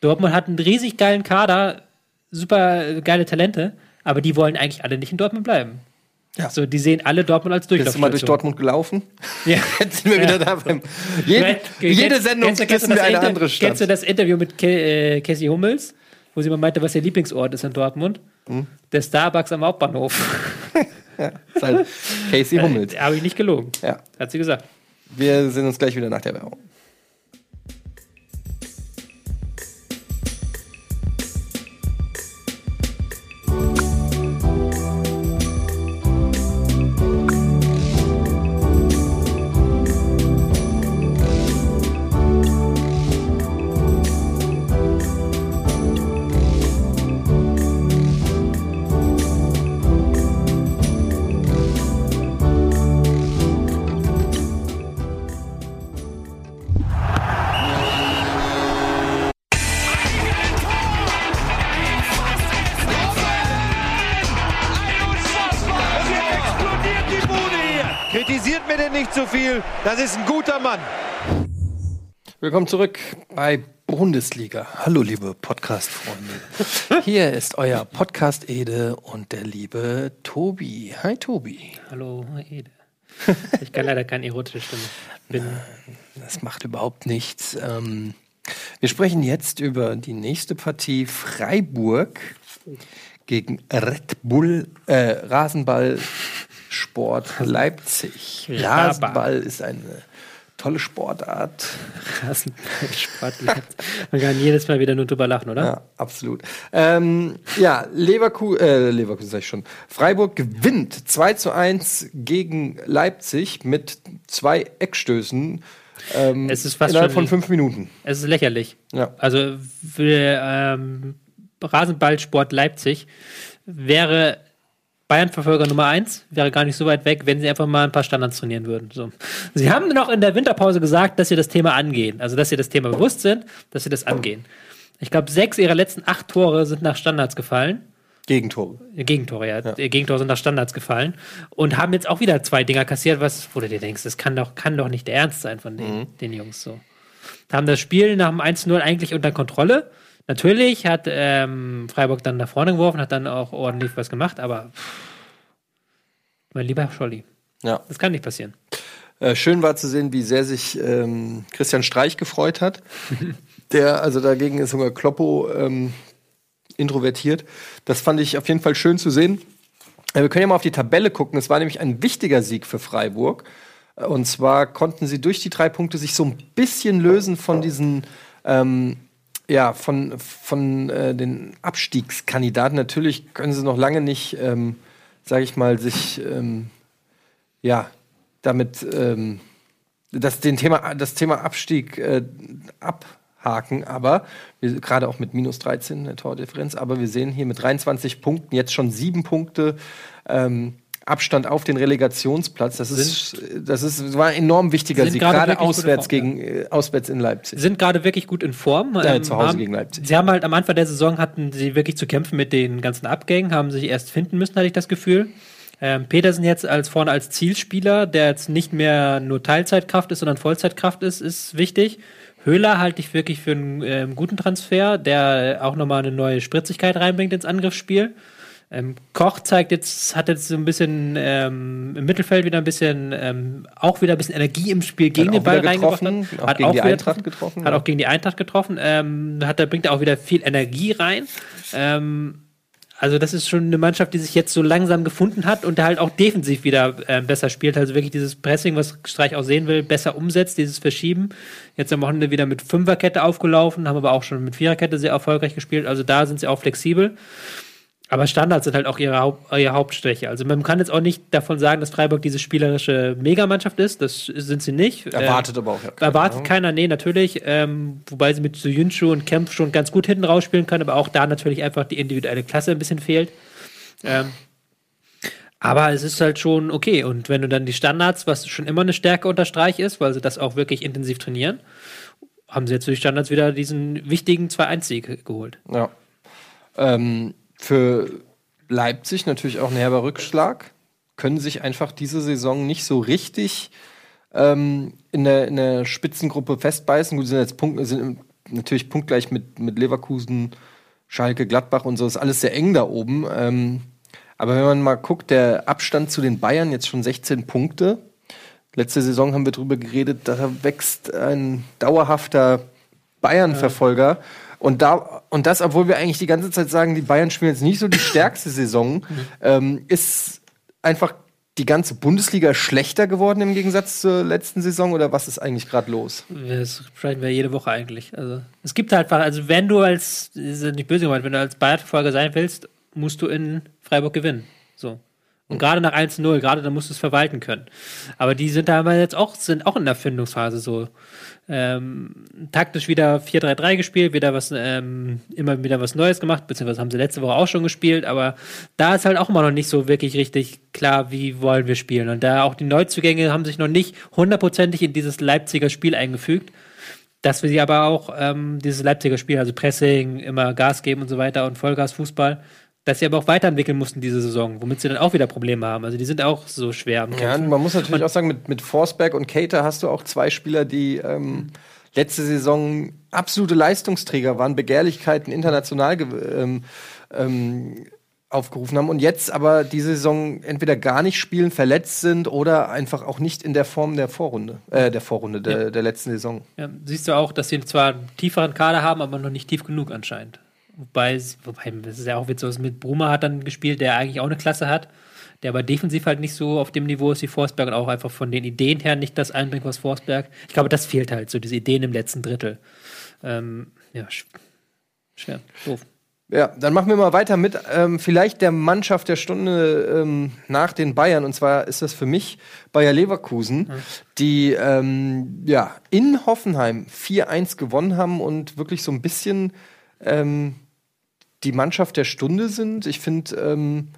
Dortmund hat einen riesig geilen Kader, super geile Talente, aber die wollen eigentlich alle nicht in Dortmund bleiben. Ja. So, die sehen alle Dortmund als bist du mal durch. Dortmund gelaufen? Ja. [LAUGHS] Jetzt sind wir wieder da beim jede, Kennst- jede Sendung kennst kennst das eine andere Kennst du Stadt. das Interview mit Ke äh, Cassie Hummels, wo sie mal meinte, was ihr Lieblingsort ist in Dortmund? Hm? Der Starbucks am Hauptbahnhof. [LAUGHS] ist halt Casey Hummels. Habe ich nicht gelogen. Ja. Hat sie gesagt. Wir sehen uns gleich wieder nach der Werbung. Nicht zu viel. Das ist ein guter Mann. Willkommen zurück bei Bundesliga. Hallo, liebe Podcast-Freunde. [LAUGHS] Hier ist euer Podcast Ede und der liebe Tobi. Hi, Tobi. Hallo, Ede. [LAUGHS] Ich kann leider keine erotische Stimme. Bin Das macht überhaupt nichts. Ähm, wir sprechen jetzt über die nächste Partie Freiburg gegen Red Bull äh, Rasenball Sport Leipzig. Rasenball ist eine tolle Sportart. Rasenballsport. Man kann jedes Mal wieder nur drüber lachen, oder? Ja, absolut. Ähm, ja, Leverkusen, äh, Leverkusen sag ich schon. Freiburg gewinnt 2 zu 1 gegen Leipzig mit zwei Eckstößen. Ähm, Es ist fast innerhalb von fünf Minuten. Es ist lächerlich. Ja. Also für ähm, Rasenballsport Leipzig wäre Bayern-Verfolger Nummer 1, wäre gar nicht so weit weg, wenn sie einfach mal ein paar Standards trainieren würden. So. Sie haben noch in der Winterpause gesagt, dass sie das Thema angehen. Also dass sie das Thema bewusst sind, dass sie das angehen. Ich glaube, sechs ihrer letzten acht Tore sind nach Standards gefallen. Gegentore. Gegentore, ja. Äh, Gegentore sind nach Standards gefallen. Und haben jetzt auch wieder zwei Dinger kassiert, was, wo du dir denkst, das kann doch, kann doch nicht der Ernst sein von den, den Jungs so. Haben das Spiel nach dem 1-0 eigentlich unter Kontrolle. Natürlich hat ähm, Freiburg dann nach vorne geworfen, hat dann auch ordentlich was gemacht, aber pff, mein lieber Scholli, Ja. das kann nicht passieren. Äh, schön war zu sehen, wie sehr sich ähm, Christian Streich gefreut hat. [LAUGHS] Der, also dagegen ist sogar Kloppo ähm, introvertiert. Das fand ich auf jeden Fall schön zu sehen. Äh, wir können ja mal auf die Tabelle gucken. Es war nämlich ein wichtiger Sieg für Freiburg. Äh, Und zwar konnten sie durch die drei Punkte sich so ein bisschen lösen von diesen, ähm, ja, von, von äh, den Abstiegskandidaten. Natürlich können sie noch lange nicht, ähm, sage ich mal, sich ähm, ja, damit ähm, das, den Thema, das Thema Abstieg äh, abhaken, aber gerade auch mit minus 13 der Tordifferenz, aber wir sehen hier mit 23 Punkten jetzt schon sieben Punkte. Ähm, Abstand auf den Relegationsplatz. Das ist, das ist war ein enorm wichtiger Sieg, gerade auswärts Form, gegen äh, auswärts in Leipzig. sind gerade wirklich gut in Form. Ja, Ähm, zu Hause haben, gegen Leipzig. Sie haben halt am Anfang der Saison hatten sie wirklich zu kämpfen mit den ganzen Abgängen, haben sich erst finden müssen, hatte ich das Gefühl. Ähm, Petersen jetzt als vorne als Zielspieler, der jetzt nicht mehr nur Teilzeitkraft ist, sondern Vollzeitkraft ist, ist wichtig. Höhler halte ich wirklich für einen ähm, guten Transfer, der auch nochmal eine neue Spritzigkeit reinbringt ins Angriffsspiel. Ähm, Koch zeigt jetzt, hat jetzt so ein bisschen ähm, im Mittelfeld wieder ein bisschen, ähm, auch wieder ein bisschen Energie im Spiel gegen den Ball reingebracht. getroffen, hat. auch Hat gegen die Eintracht getroffen, Hat auch gegen die Eintracht getroffen. Ähm, hat, da bringt er auch wieder viel Energie rein. Ähm, also das ist schon eine Mannschaft, die sich jetzt so langsam gefunden hat und der halt auch defensiv wieder äh, besser spielt. Also wirklich dieses Pressing, was Streich auch sehen will, besser umsetzt, dieses Verschieben. Jetzt am Wochenende wieder mit Fünferkette aufgelaufen, haben aber auch schon mit Viererkette sehr erfolgreich gespielt. Also da sind sie auch flexibel. Aber Standards sind halt auch ihre, Haupt, ihre Hauptschwäche. Also man kann jetzt auch nicht davon sagen, dass Freiburg diese spielerische Megamannschaft ist. Das sind sie nicht. Erwartet aber auch ja Erwartet ne? keiner, nee, natürlich. Ähm, wobei sie mit Suyunshu und Kempf schon ganz gut hinten rausspielen können, aber auch da natürlich einfach die individuelle Klasse ein bisschen fehlt. Ähm, aber es ist halt schon okay. Und wenn du dann die Standards, was schon immer eine Stärke unter Streich ist, weil sie das auch wirklich intensiv trainieren, haben sie jetzt durch Standards wieder diesen wichtigen 2-1-Sieg geholt. Ja. Ähm, für Leipzig natürlich auch ein herber Rückschlag. Können sich einfach diese Saison nicht so richtig ähm, in, der, in der Spitzengruppe festbeißen. Gut, sind jetzt Punkt, sind natürlich punktgleich mit, mit Leverkusen, Schalke, Gladbach und so. Ist alles sehr eng da oben. Ähm, aber wenn man mal guckt, der Abstand zu den Bayern jetzt schon 16 Punkte. Letzte Saison haben wir drüber geredet, da wächst ein dauerhafter Bayern-Verfolger. Und, da, und das, obwohl wir eigentlich die ganze Zeit sagen, die Bayern spielen jetzt nicht so die [LAUGHS] stärkste Saison, ähm, ist einfach die ganze Bundesliga schlechter geworden im Gegensatz zur letzten Saison oder was ist eigentlich gerade los? Das sprechen wir jede Woche eigentlich. Also es gibt halt einfach, also wenn du als, das ist nicht böse gemeint, wenn du als Bayern-Verfolger sein willst, musst du in Freiburg gewinnen. So. Und gerade nach 1-0, gerade dann musst du es verwalten können. Aber die sind da jetzt auch, sind auch in der Findungsphase so. Ähm, taktisch wieder 4-3-3 gespielt, wieder was, ähm, immer wieder was Neues gemacht, beziehungsweise haben sie letzte Woche auch schon gespielt, aber da ist halt auch immer noch nicht so wirklich richtig klar, wie wollen wir spielen. Und da auch die Neuzugänge haben sich noch nicht hundertprozentig in dieses Leipziger Spiel eingefügt dass wir sie aber auch ähm, dieses Leipziger Spiel, also Pressing, immer Gas geben und so weiter und Vollgas Fußball, dass sie aber auch weiterentwickeln mussten diese Saison, womit sie dann auch wieder Probleme haben. Also die sind auch so schwer am Ja, man muss natürlich auch sagen, mit, mit Forsberg und Cater hast du auch zwei Spieler, die ähm, letzte Saison absolute Leistungsträger waren, Begehrlichkeiten international ähm, ähm, aufgerufen haben und jetzt aber diese Saison entweder gar nicht spielen, verletzt sind oder einfach auch nicht in der Form der Vorrunde, äh, der Vorrunde der, Ja. der letzten Saison. Ja, siehst du auch, dass sie zwar einen tieferen Kader haben, aber noch nicht tief genug anscheinend. Wobei, wobei das ist ja auch witzig, mit Bruma hat dann gespielt, der eigentlich auch eine Klasse hat, der aber defensiv halt nicht so auf dem Niveau ist wie Forsberg und auch einfach von den Ideen her nicht das einbringt, was Forsberg. Ich glaube, das fehlt halt, so diese Ideen im letzten Drittel. Ähm, ja, sch schwer, doof. Ja, dann machen wir mal weiter mit ähm, vielleicht der Mannschaft der Stunde ähm, nach den Bayern. Und zwar ist das für mich Bayer Leverkusen, die ähm, ja, in Hoffenheim 4-1 gewonnen haben und wirklich so ein bisschen ähm, die Mannschaft der Stunde sind. Ich finde, ähm,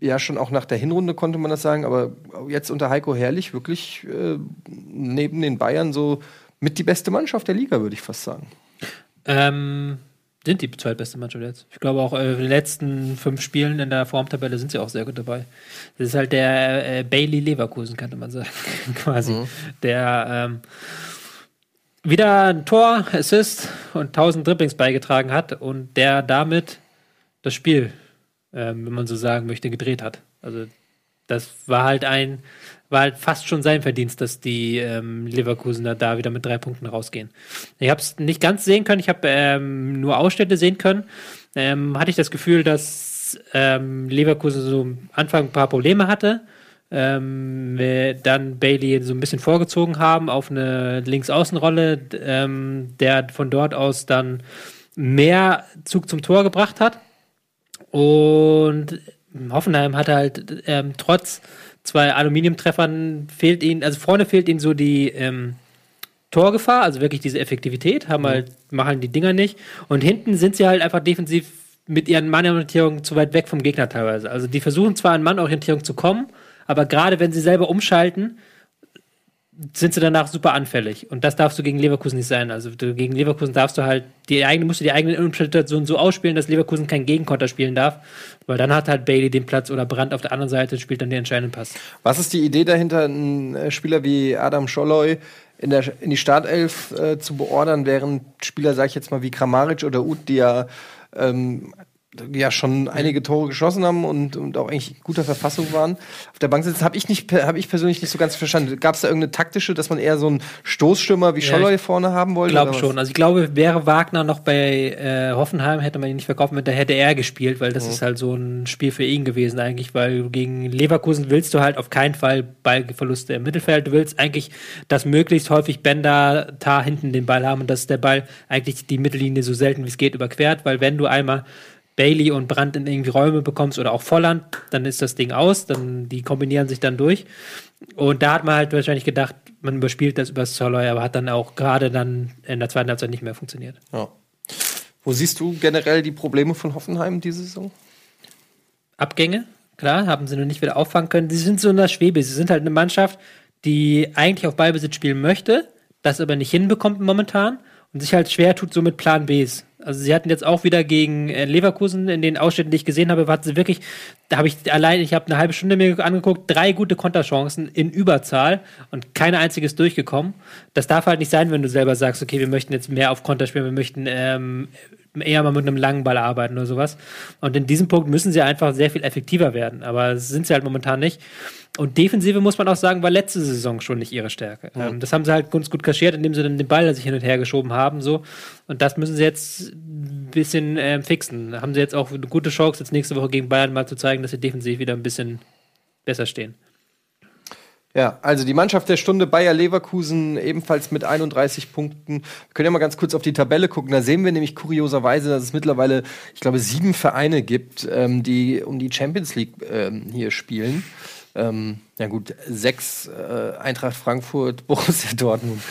ja, schon auch nach der Hinrunde konnte man das sagen, aber jetzt unter Heiko Herrlich wirklich äh, neben den Bayern so mit die beste Mannschaft der Liga, würde ich fast sagen. Ähm, sind die zweitbeste Mannschaft jetzt. Ich glaube auch äh, in den letzten fünf Spielen in der Formtabelle sind sie auch sehr gut dabei. Das ist halt der äh, Bailey Leverkusen, könnte man sagen, [LAUGHS] quasi. Der ähm, wieder ein Tor, Assist und 1000 Dribblings beigetragen hat und der damit das Spiel, ähm, wenn man so sagen möchte, gedreht hat. Also das war halt ein, war halt fast schon sein Verdienst, dass die ähm, Leverkusener da wieder mit drei Punkten rausgehen. Ich habe es nicht ganz sehen können, ich habe ähm, nur Ausschnitte sehen können. Ähm, hatte ich das Gefühl, dass ähm, Leverkusen so am Anfang ein paar Probleme hatte. Ähm, dann Bailey so ein bisschen vorgezogen haben auf eine Linksaußenrolle, ähm, der von dort aus dann mehr Zug zum Tor gebracht hat. Und Hoffenheim hat halt ähm, trotz zwei Aluminiumtreffern fehlt ihnen, also vorne fehlt ihnen so die ähm, Torgefahr, also wirklich diese Effektivität, haben halt, machen die Dinger nicht. Und hinten sind sie halt einfach defensiv mit ihren Mannorientierungen zu weit weg vom Gegner teilweise. Also die versuchen zwar an Mannorientierung zu kommen, aber gerade wenn sie selber umschalten, sind sie danach super anfällig. Und das darfst du gegen Leverkusen nicht sein. Also du, gegen Leverkusen darfst du halt die eigene, musst du die eigene Umschaltsituation so ausspielen, dass Leverkusen keinen Gegenkonter spielen darf. Weil dann hat halt Bailey den Platz oder Brandt auf der anderen Seite und spielt dann den entscheidenden Pass. Was ist die Idee dahinter, einen äh, Spieler wie Adam Scholloy in, der, in die Startelf äh, zu beordern, während Spieler, sag ich jetzt mal, wie Kramaric oder Uth, die ja, ähm, ja schon einige Tore geschossen haben und, und auch eigentlich in guter Verfassung waren, auf der Bank sitzen, habe ich, nicht per- hab ich persönlich nicht so ganz verstanden. Gab es da irgendeine taktische, dass man eher so einen Stoßstürmer wie Ja, Scholloy vorne haben wollte? Ich glaube schon. Also ich glaube, wäre Wagner noch bei äh, Hoffenheim, hätte man ihn nicht verkaufen, da hätte er gespielt, weil das ist halt so ein Spiel für ihn gewesen eigentlich, weil gegen Leverkusen willst du halt auf keinen Fall Ballverluste im Mittelfeld. Du willst eigentlich, dass möglichst häufig Bender da hinten den Ball haben und dass der Ball eigentlich die Mittellinie so selten wie es geht überquert, weil wenn du einmal Bailey und Brandt in irgendwie Räume bekommst oder auch Volland, dann ist das Ding aus, dann die kombinieren sich dann durch. Und da hat man halt wahrscheinlich gedacht, man überspielt das über Soloy, aber hat dann auch gerade dann in der zweiten Halbzeit nicht mehr funktioniert. Ja. Wo siehst du generell die Probleme von Hoffenheim diese Saison? Abgänge, klar, haben sie noch nicht wieder auffangen können. Sie sind so in der Schwebe. Sie sind halt eine Mannschaft, die eigentlich auf Ballbesitz spielen möchte, das aber nicht hinbekommt momentan und sich halt schwer tut, so mit Plan Bs. Also sie hatten jetzt auch wieder gegen äh, Leverkusen in den Ausschnitten, die ich gesehen habe, hatten sie wirklich, da habe ich allein, ich habe eine halbe Stunde mir angeguckt, drei gute Konterchancen in Überzahl und keine einziges durchgekommen. Das darf halt nicht sein, wenn du selber sagst, okay, wir möchten jetzt mehr auf Konter spielen, wir möchten ähm, eher mal mit einem langen Ball arbeiten oder sowas. Und in diesem Punkt müssen sie einfach sehr viel effektiver werden. Aber sind sie halt momentan nicht. Und Defensive muss man auch sagen, war letzte Saison schon nicht ihre Stärke. Ähm, das haben sie halt ganz gut kaschiert, indem sie dann den Ball sich hin und her geschoben haben. So. Und das müssen sie jetzt ein bisschen ähm, fixen. Da haben sie jetzt auch eine gute Chance, jetzt nächste Woche gegen Bayern mal zu zeigen, dass sie defensiv wieder ein bisschen besser stehen. Ja, also die Mannschaft der Stunde Bayer Leverkusen ebenfalls mit 31 Punkten. Wir können ja mal ganz kurz auf die Tabelle gucken. Da sehen wir nämlich kurioserweise, dass es mittlerweile, ich glaube, sieben Vereine gibt, ähm, die um die Champions League ähm, hier spielen. Ähm, ja gut, sechs äh, Eintracht Frankfurt, [LAUGHS] Borussia Dortmund,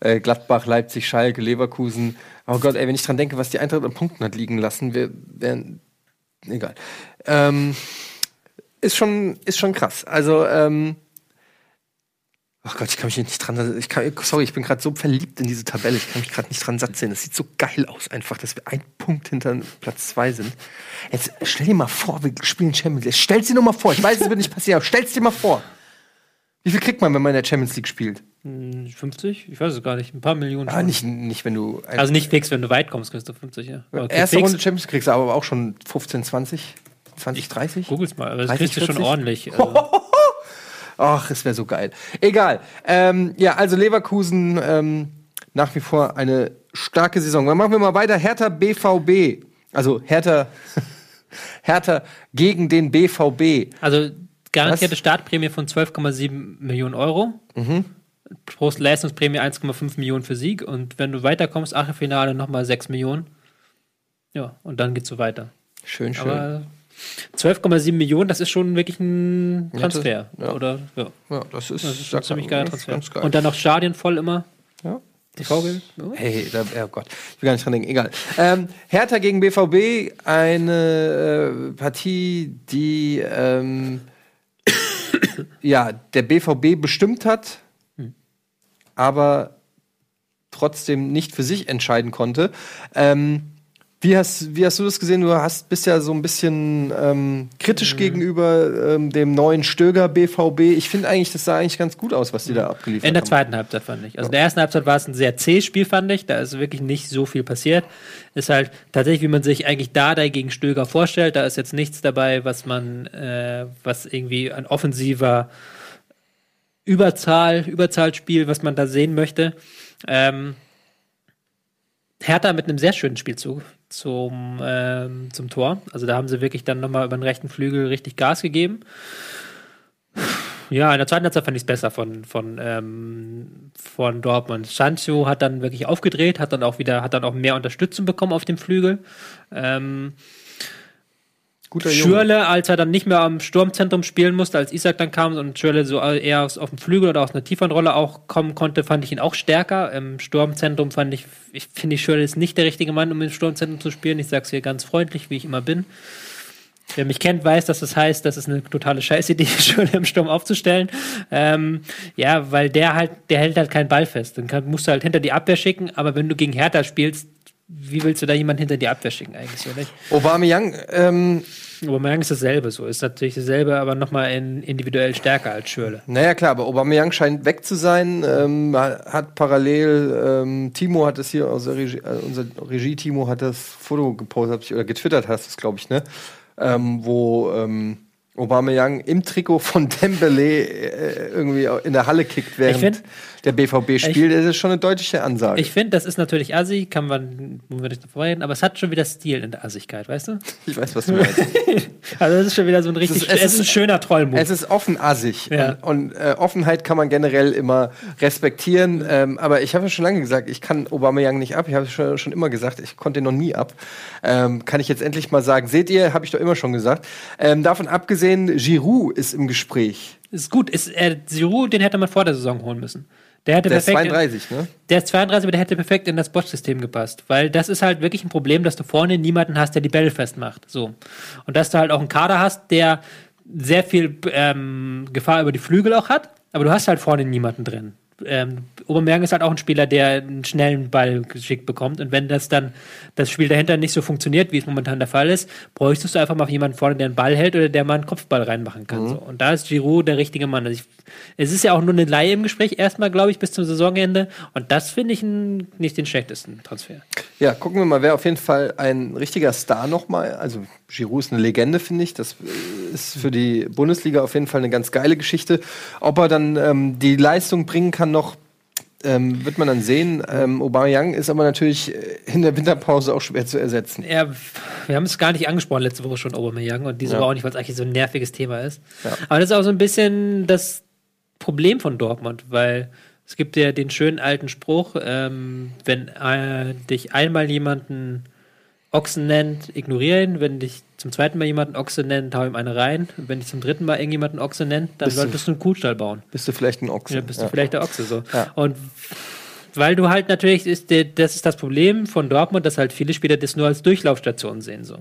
äh, Gladbach, Leipzig, Schalke, Leverkusen. Oh Gott, ey, wenn ich dran denke, was die Eintracht an Punkten hat liegen lassen, wir wären egal. Ähm, ist schon, ist schon krass. Also, ähm, Ach Gott, ich kann mich nicht dran. Ich kann, sorry, ich bin gerade so verliebt in diese Tabelle. Ich kann mich gerade nicht dran satt sehen. Das sieht so geil aus, einfach, dass wir ein Punkt hinter Platz zwei sind. Jetzt stell dir mal vor, wir spielen Champions League. Stell's dir nur mal vor. Ich weiß, es wird nicht passieren, aber stell's dir mal vor. Wie viel kriegt man, wenn man in der Champions League spielt? 50? Ich weiß es gar nicht. Ein paar Millionen. Ah, nicht, nicht, wenn du. Also nicht fix, wenn du weit kommst, kriegst du 50, ja. Aber Erste fix. Runde Champions League kriegst du aber auch schon 15, 20, 20, 30. Googles mal, aber das 30, kriegst du schon ordentlich. [LAUGHS] Also. Ach, es wäre so geil. Egal. Ähm, ja, also Leverkusen ähm, nach wie vor eine starke Saison. Dann machen wir mal weiter. Hertha BVB. Also Hertha, [LAUGHS] Hertha gegen den BVB. Also garantierte Was? Startprämie von 12,7 Millionen Euro. Mhm. Pro Leistungsprämie 1,5 Millionen für Sieg. Und wenn du weiterkommst, Achtelfinale nochmal 6 Millionen. Ja, und dann geht's so weiter. Schön, schön. Aber 12,7 Millionen, das ist schon wirklich ein Transfer. Ja, das, Oder, ja. ja das ist, das ist ein ziemlich geiler Transfer. Geil. Und dann noch Stadien voll immer. Ja. TV oh. Hey, da, oh Gott, ich will gar nicht dran denken. Egal. Ähm, Hertha gegen BVB, eine äh, Partie, die ähm, ja der BVB bestimmt hat, hm. aber trotzdem nicht für sich entscheiden konnte. Ähm, wie hast, wie hast du das gesehen? Du hast, bist ja so ein bisschen ähm, kritisch mhm. gegenüber ähm, dem neuen Stöger BVB. Ich finde eigentlich, das sah eigentlich ganz gut aus, was die da abgeliefert haben. In der zweiten Halbzeit fand ich. Also in der ersten Halbzeit war es ein sehr zähes Spiel, fand ich. Da ist wirklich nicht so viel passiert. Ist halt tatsächlich, wie man sich eigentlich da gegen Stöger vorstellt. Da ist jetzt nichts dabei, was man, äh, was irgendwie ein offensiver Überzahl, Überzahlspiel, was man da sehen möchte. Ähm, Hertha mit einem sehr schönen Spielzug zum, ähm, zum Tor. Also da haben sie wirklich dann nochmal über den rechten Flügel richtig Gas gegeben. Ja, in der zweiten Halbzeit fand ich es besser von, von, ähm, von Dortmund. Sancho hat dann wirklich aufgedreht, hat dann auch wieder, hat dann auch mehr Unterstützung bekommen auf dem Flügel. Ähm, Guter Schürle, als er dann nicht mehr am Sturmzentrum spielen musste, als Isaac dann kam und Schürle so eher aus, auf dem Flügel oder aus einer tieferen Rolle auch kommen konnte, fand ich ihn auch stärker. Im Sturmzentrum fand ich, ich finde, Schürle ist nicht der richtige Mann, um im Sturmzentrum zu spielen. Ich sage es hier ganz freundlich, wie ich immer bin. Wer mich kennt, weiß, dass das heißt, das ist eine totale Scheißidee, [LAUGHS] Schürle im Sturm aufzustellen. Ähm, ja, weil der halt, der hält halt keinen Ball fest. Dann musst du halt hinter die Abwehr schicken, aber wenn du gegen Hertha spielst, wie willst du da jemanden hinter die Abwehr schicken eigentlich? Oder? Aubameyang, ähm Aubameyang ist dasselbe so, ist natürlich dasselbe, aber nochmal in, individuell stärker als Schürle. Naja klar, aber Aubameyang scheint weg zu sein, ähm, hat parallel, ähm, Timo hat es hier, unser Regie, äh, unser Regie Timo hat das Foto gepostet, oder getwittert hast es, glaube ich, ne? Ähm, wo ähm, Aubameyang im Trikot von Dembele äh, irgendwie in der Halle kickt, während find, der BVB spielt. das ist schon eine deutliche Ansage. Ich finde, das ist natürlich assi, kann man, wo wir nicht davor reden, aber es hat schon wieder Stil in der Assigkeit, weißt du? [LAUGHS] Ich weiß, was du meinst. [LAUGHS] also das ist schon wieder so ein richtig, es ist, es ist ein schöner Trollmove. Es ist offen assig ja. und, und äh, Offenheit kann man generell immer respektieren, ähm, aber ich habe ja schon lange gesagt, ich kann Aubameyang nicht ab, ich habe schon, schon immer gesagt, ich konnte ihn noch nie ab. Ähm, kann ich jetzt endlich mal sagen, seht ihr, habe ich doch immer schon gesagt. Ähm, davon abgesehen, Giroud ist im Gespräch. Ist gut, ist, äh, Giroud, den hätte man vor der Saison holen müssen. Der, hätte der perfekt ist 32, in, ne? Der ist 32, aber der hätte perfekt in das Bot-System gepasst. Weil das ist halt wirklich ein Problem, dass du vorne niemanden hast, der die Bälle festmacht. So. Und dass du halt auch einen Kader hast, der sehr viel ähm, Gefahr über die Flügel auch hat, aber du hast halt vorne niemanden drin ähm, Aubameyang ist halt auch ein Spieler, der einen schnellen Ball geschickt bekommt. Und wenn das dann das Spiel dahinter nicht so funktioniert, wie es momentan der Fall ist, bräuchtest du einfach mal jemanden vorne, der einen Ball hält oder der mal einen Kopfball reinmachen kann. Mhm. So. Und da ist Giroud der richtige Mann. Also ich, es ist ja auch nur eine Laie im Gespräch, erstmal, glaube ich, bis zum Saisonende. Und das finde ich ein, nicht den schlechtesten Transfer. Ja, gucken wir mal, wer auf jeden Fall ein richtiger Star nochmal. Also Giroud ist eine Legende, finde ich. Das ist für die Bundesliga auf jeden Fall eine ganz geile Geschichte. Ob er dann ähm, die Leistung bringen kann noch, ähm, wird man dann sehen. Ähm, Aubameyang ist aber natürlich äh, in der Winterpause auch schwer zu ersetzen. Ja, wir haben es gar nicht angesprochen letzte Woche schon Aubameyang und diese ja. Woche auch nicht, weil es eigentlich so ein nerviges Thema ist. Ja. Aber das ist auch so ein bisschen das Problem von Dortmund, weil es gibt ja den schönen alten Spruch, ähm, wenn äh, dich einmal jemanden Ochsen nennt, ignoriere ihn. Wenn dich zum zweiten Mal jemanden Ochse nennt, hau ihm eine rein. Und wenn dich zum dritten Mal irgendjemanden Ochse nennt, dann bist solltest du, du einen Kuhstall bauen. Bist du vielleicht ein Ochse? Ja, bist ja. du vielleicht der Ochse so. Ja. Und weil du halt natürlich, ist, das ist das Problem von Dortmund, dass halt viele Spieler das nur als Durchlaufstation sehen. So.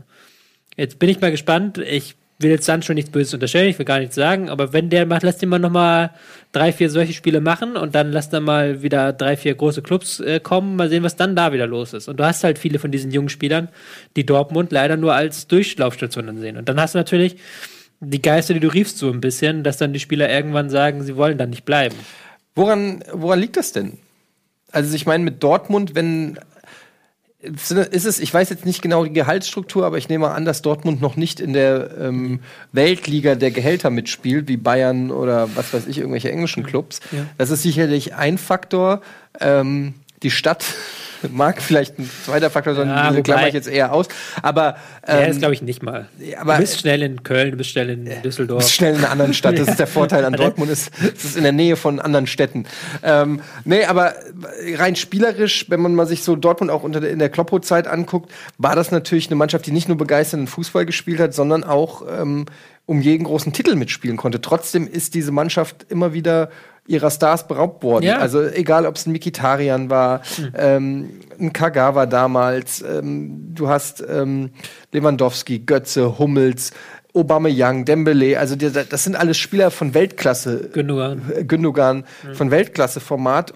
Jetzt bin ich mal gespannt. Ich will jetzt Sancho nichts Böses unterstellen, ich will gar nichts sagen, aber wenn der macht, lass den mal nochmal drei, vier solche Spiele machen und dann lass dann mal wieder drei, vier große Clubs äh, kommen, mal sehen, was dann da wieder los ist. Und du hast halt viele von diesen jungen Spielern, die Dortmund leider nur als Durchlaufstation sehen. Und dann hast du natürlich die Geister, die du riefst, so ein bisschen, dass dann die Spieler irgendwann sagen, sie wollen dann nicht bleiben. Woran, woran liegt das denn? Also ich meine, mit Dortmund, wenn ist es, ich weiß jetzt nicht genau die Gehaltsstruktur, aber ich nehme an, dass Dortmund noch nicht in der ähm, Weltliga der Gehälter mitspielt, wie Bayern oder was weiß ich, irgendwelche englischen Clubs. Ja. Das ist sicherlich ein Faktor. Ähm, die Stadt [LAUGHS] mag vielleicht ein zweiter Faktor sein, ja, diese klammer ich jetzt eher aus. Aber ähm, der ist, glaube ich, nicht mal. Aber, du bist schnell in Köln, du bist schnell in Düsseldorf. Du bist schnell in einer anderen Stadt. Das ist der [LAUGHS] Vorteil an Dortmund, ist, es ist in der Nähe von anderen Städten. Ähm, nee, aber rein spielerisch, wenn man mal sich so Dortmund auch unter der, in der Kloppo-Zeit anguckt, war das natürlich eine Mannschaft, die nicht nur begeisternden Fußball gespielt hat, sondern auch ähm, um jeden großen Titel mitspielen konnte. Trotzdem ist diese Mannschaft immer wieder ihrer Stars beraubt worden. Ja. Also egal, ob es ein Mikitarian war, mhm. ähm, ein Kagawa damals, ähm, du hast ähm, Lewandowski, Götze, Hummels, Obama Young, Dembele, also die, das sind alles Spieler von Weltklasse. Gündogan. Äh, Gündogan, mhm. von Weltklasse-Format.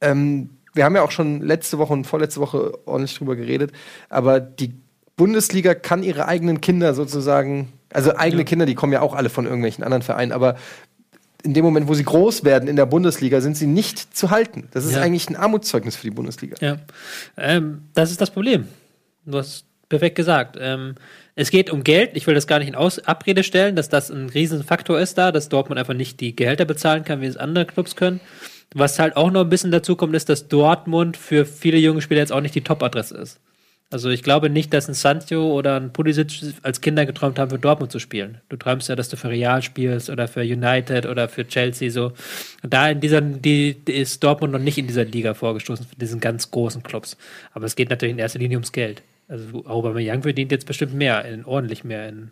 Ähm, wir haben ja auch schon letzte Woche und vorletzte Woche ordentlich drüber geredet, aber die Bundesliga kann ihre eigenen Kinder sozusagen, also eigene ja. Kinder, die kommen ja auch alle von irgendwelchen anderen Vereinen, aber in dem Moment, wo sie groß werden in der Bundesliga, sind sie nicht zu halten. Das ist ja. eigentlich ein Armutszeugnis für die Bundesliga. Ja, ähm, das ist das Problem. Du hast perfekt gesagt. Ähm, es geht um Geld. Ich will das gar nicht in Aus Abrede stellen, dass das ein Riesenfaktor ist da, dass Dortmund einfach nicht die Gehälter bezahlen kann, wie es andere Clubs können. Was halt auch noch ein bisschen dazu kommt, ist, dass Dortmund für viele junge Spieler jetzt auch nicht die Top-Adresse ist. Also ich glaube nicht, dass ein Sancho oder ein Pulisic als Kinder geträumt haben, für Dortmund zu spielen. Du träumst ja, dass du für Real spielst oder für United oder für Chelsea so. Und da in dieser, die, ist Dortmund noch nicht in dieser Liga vorgestoßen, für diesen ganz großen Clubs. Aber es geht natürlich in erster Linie ums Geld. Also Aubameyang verdient jetzt bestimmt mehr, in, ordentlich mehr in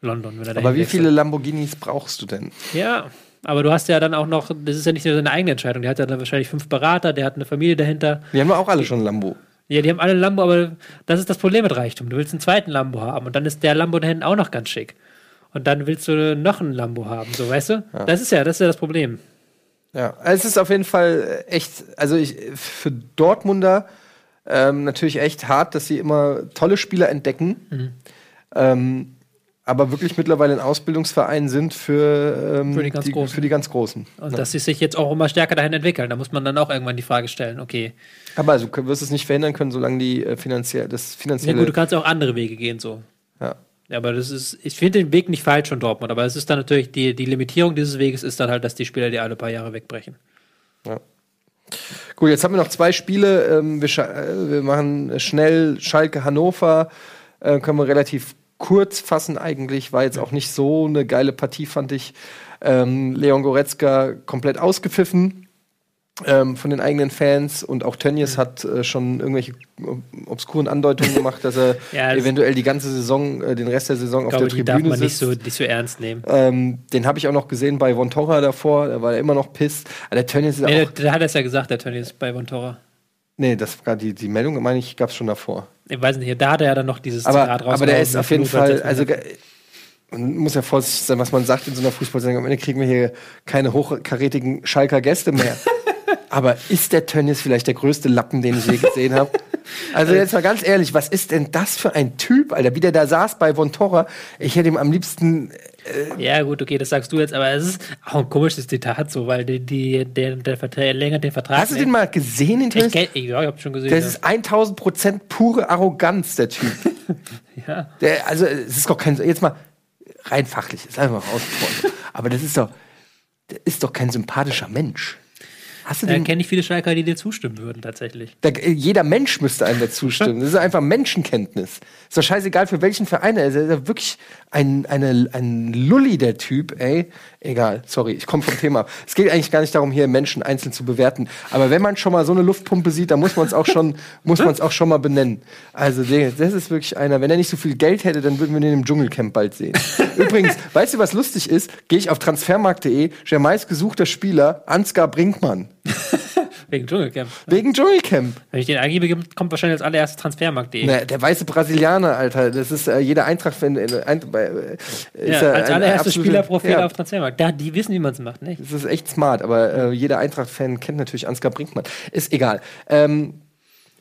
London. aber wie viele Lamborghinis brauchst du denn? Ja, aber du hast ja dann auch noch, das ist ja nicht nur seine eigene Entscheidung, der hat ja dann wahrscheinlich fünf Berater, der hat eine Familie dahinter. Die haben wir auch alle schon Lambo. Ja, die haben alle Lambo, aber das ist das Problem mit Reichtum. Du willst einen zweiten Lambo haben und dann ist der Lambo da hinten auch noch ganz schick. Und dann willst du noch einen Lambo haben, so weißt du? Ja. Das ist ja, das ist ja das Problem. Ja, es ist auf jeden Fall echt, also ich, für Dortmunder ähm, natürlich echt hart, dass sie immer tolle Spieler entdecken. Mhm. Ähm, aber wirklich mittlerweile ein Ausbildungsverein sind für, ähm, für, die, ganz die, für die ganz Großen. Und ja. dass sie sich jetzt auch immer stärker dahin entwickeln. Da muss man dann auch irgendwann die Frage stellen, okay. Aber also, du wirst es nicht verhindern können, solange die äh, finanziell, das finanzielle. Ja gut, du kannst auch andere Wege gehen, so. Ja. Ja, aber das ist, ich finde den Weg nicht falsch von Dortmund, aber es ist dann natürlich, die, die Limitierung dieses Weges ist dann halt, dass die Spieler die alle paar Jahre wegbrechen. Ja. Gut, jetzt haben wir noch zwei Spiele. Ähm, wir, äh, wir, machen schnell Schalke Hannover. Äh, können wir relativ kurz fassen eigentlich. War jetzt auch nicht so eine geile Partie, fand ich. Ähm, Leon Goretzka komplett ausgepfiffen. Ähm, von den eigenen Fans und auch Tönnies mhm. hat äh, schon irgendwelche obskuren Andeutungen [LAUGHS] gemacht, dass er ja, das eventuell die ganze Saison, äh, den Rest der Saison auf der Tribüne darf man sitzt. Nicht so, nicht so ernst nehmen. Ähm, den habe ich auch noch gesehen bei Vontora davor, da war er immer noch pisst. Aber der Tönnies ist nee, auch. Der, der hat es ja gesagt, der Tönnies bei Vontora. Nee, das war die, die Meldung, meine ich, gab es schon davor. Ich weiß nicht, da hat er ja dann noch dieses aber, Zitat Aber der ist auf jeden Fall, also man muss ja vorsichtig sein, was man sagt in so einer Fußballsendung. Am Ende kriegen wir hier keine hochkarätigen Schalker Gäste mehr. [LAUGHS] aber ist der Tönnies vielleicht der größte Lappen, den ich je gesehen habe? [LAUGHS] Also jetzt mal ganz ehrlich, was ist denn das für ein Typ, Alter? Wie der da saß bei Von Torra. Ich hätte ihm am liebsten äh, ja, gut, okay, das sagst du jetzt, aber es ist auch ein komisches Zitat so, weil die, die, der, der verlängert den Vertrag. Hast du den mal gesehen in Tennis? Ich, ja, ich hab schon gesehen. Das ja. ist 1000 Prozent pure Arroganz, der Typ. [LAUGHS] ja. Der, also, es ist doch kein, jetzt mal rein fachlich, ist einfach mal rausgesprochen. aber das ist doch, der ist doch kein sympathischer Mensch. Hast du den? kenne ich viele Schalker, die dir zustimmen würden, tatsächlich. Da, jeder Mensch müsste einem dazu stimmen. Das ist einfach Menschenkenntnis. Ist doch scheißegal, für welchen Verein er ist. Er ist ja wirklich ein, eine, ein Lulli, der Typ, ey. Egal, sorry, ich komme vom Thema. Es geht eigentlich gar nicht darum, hier Menschen einzeln zu bewerten. Aber wenn man schon mal so eine Luftpumpe sieht, dann muss man es auch schon, [LAUGHS] muss man es auch schon mal benennen. Also, das ist wirklich einer. Wenn er nicht so viel Geld hätte, dann würden wir den im Dschungelcamp bald sehen. [LAUGHS] Übrigens, weißt du, was lustig ist? Gehe ich auf transfermarkt.de, der meistgesuchter Spieler, Ansgar Brinkmann. [LAUGHS] Wegen Dschungelcamp. Wegen Dschungelcamp. Wenn ich den eingebe, kommt wahrscheinlich als allererstes Transfermarkt.de. Ne, der weiße Brasilianer, Alter. Das ist äh, jeder Eintracht-Fan. Äh, ein, äh, ist Ja, als allererstes Spielerprofil ja, auf Transfermarkt. Da, die wissen, wie man es macht, nicht? Das ist echt smart, aber äh, jeder Eintracht-Fan kennt natürlich Ansgar Brinkmann. Ist egal. Ähm,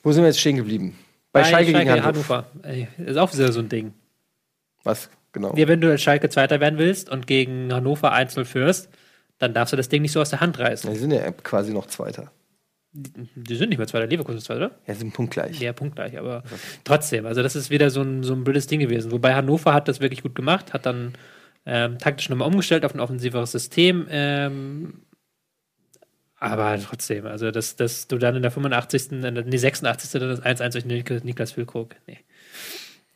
wo sind wir jetzt stehen geblieben? Bei, Schalke, gegen Hannover. Ey, ist auch wieder so ein Ding. Was? Genau. Ja, wenn du als Schalke Zweiter werden willst und gegen Hannover 1-0 führst, dann darfst du das Ding nicht so aus der Hand reißen. Wir sind ja quasi noch Zweiter. Die sind nicht mehr Zweiter, Leverkusen ist Zweiter, oder? Ja, sind punktgleich. Ja, punktgleich, aber trotzdem, also das ist wieder so ein, so ein blödes Ding gewesen. Wobei Hannover hat das wirklich gut gemacht, hat dann ähm, taktisch nochmal umgestellt auf ein offensiveres System. Ähm, aber trotzdem, also dass, dass du dann in der 85., in der, nee, 86. dann das 1-1 durch Nik- Niklas Füllkrug. Nee.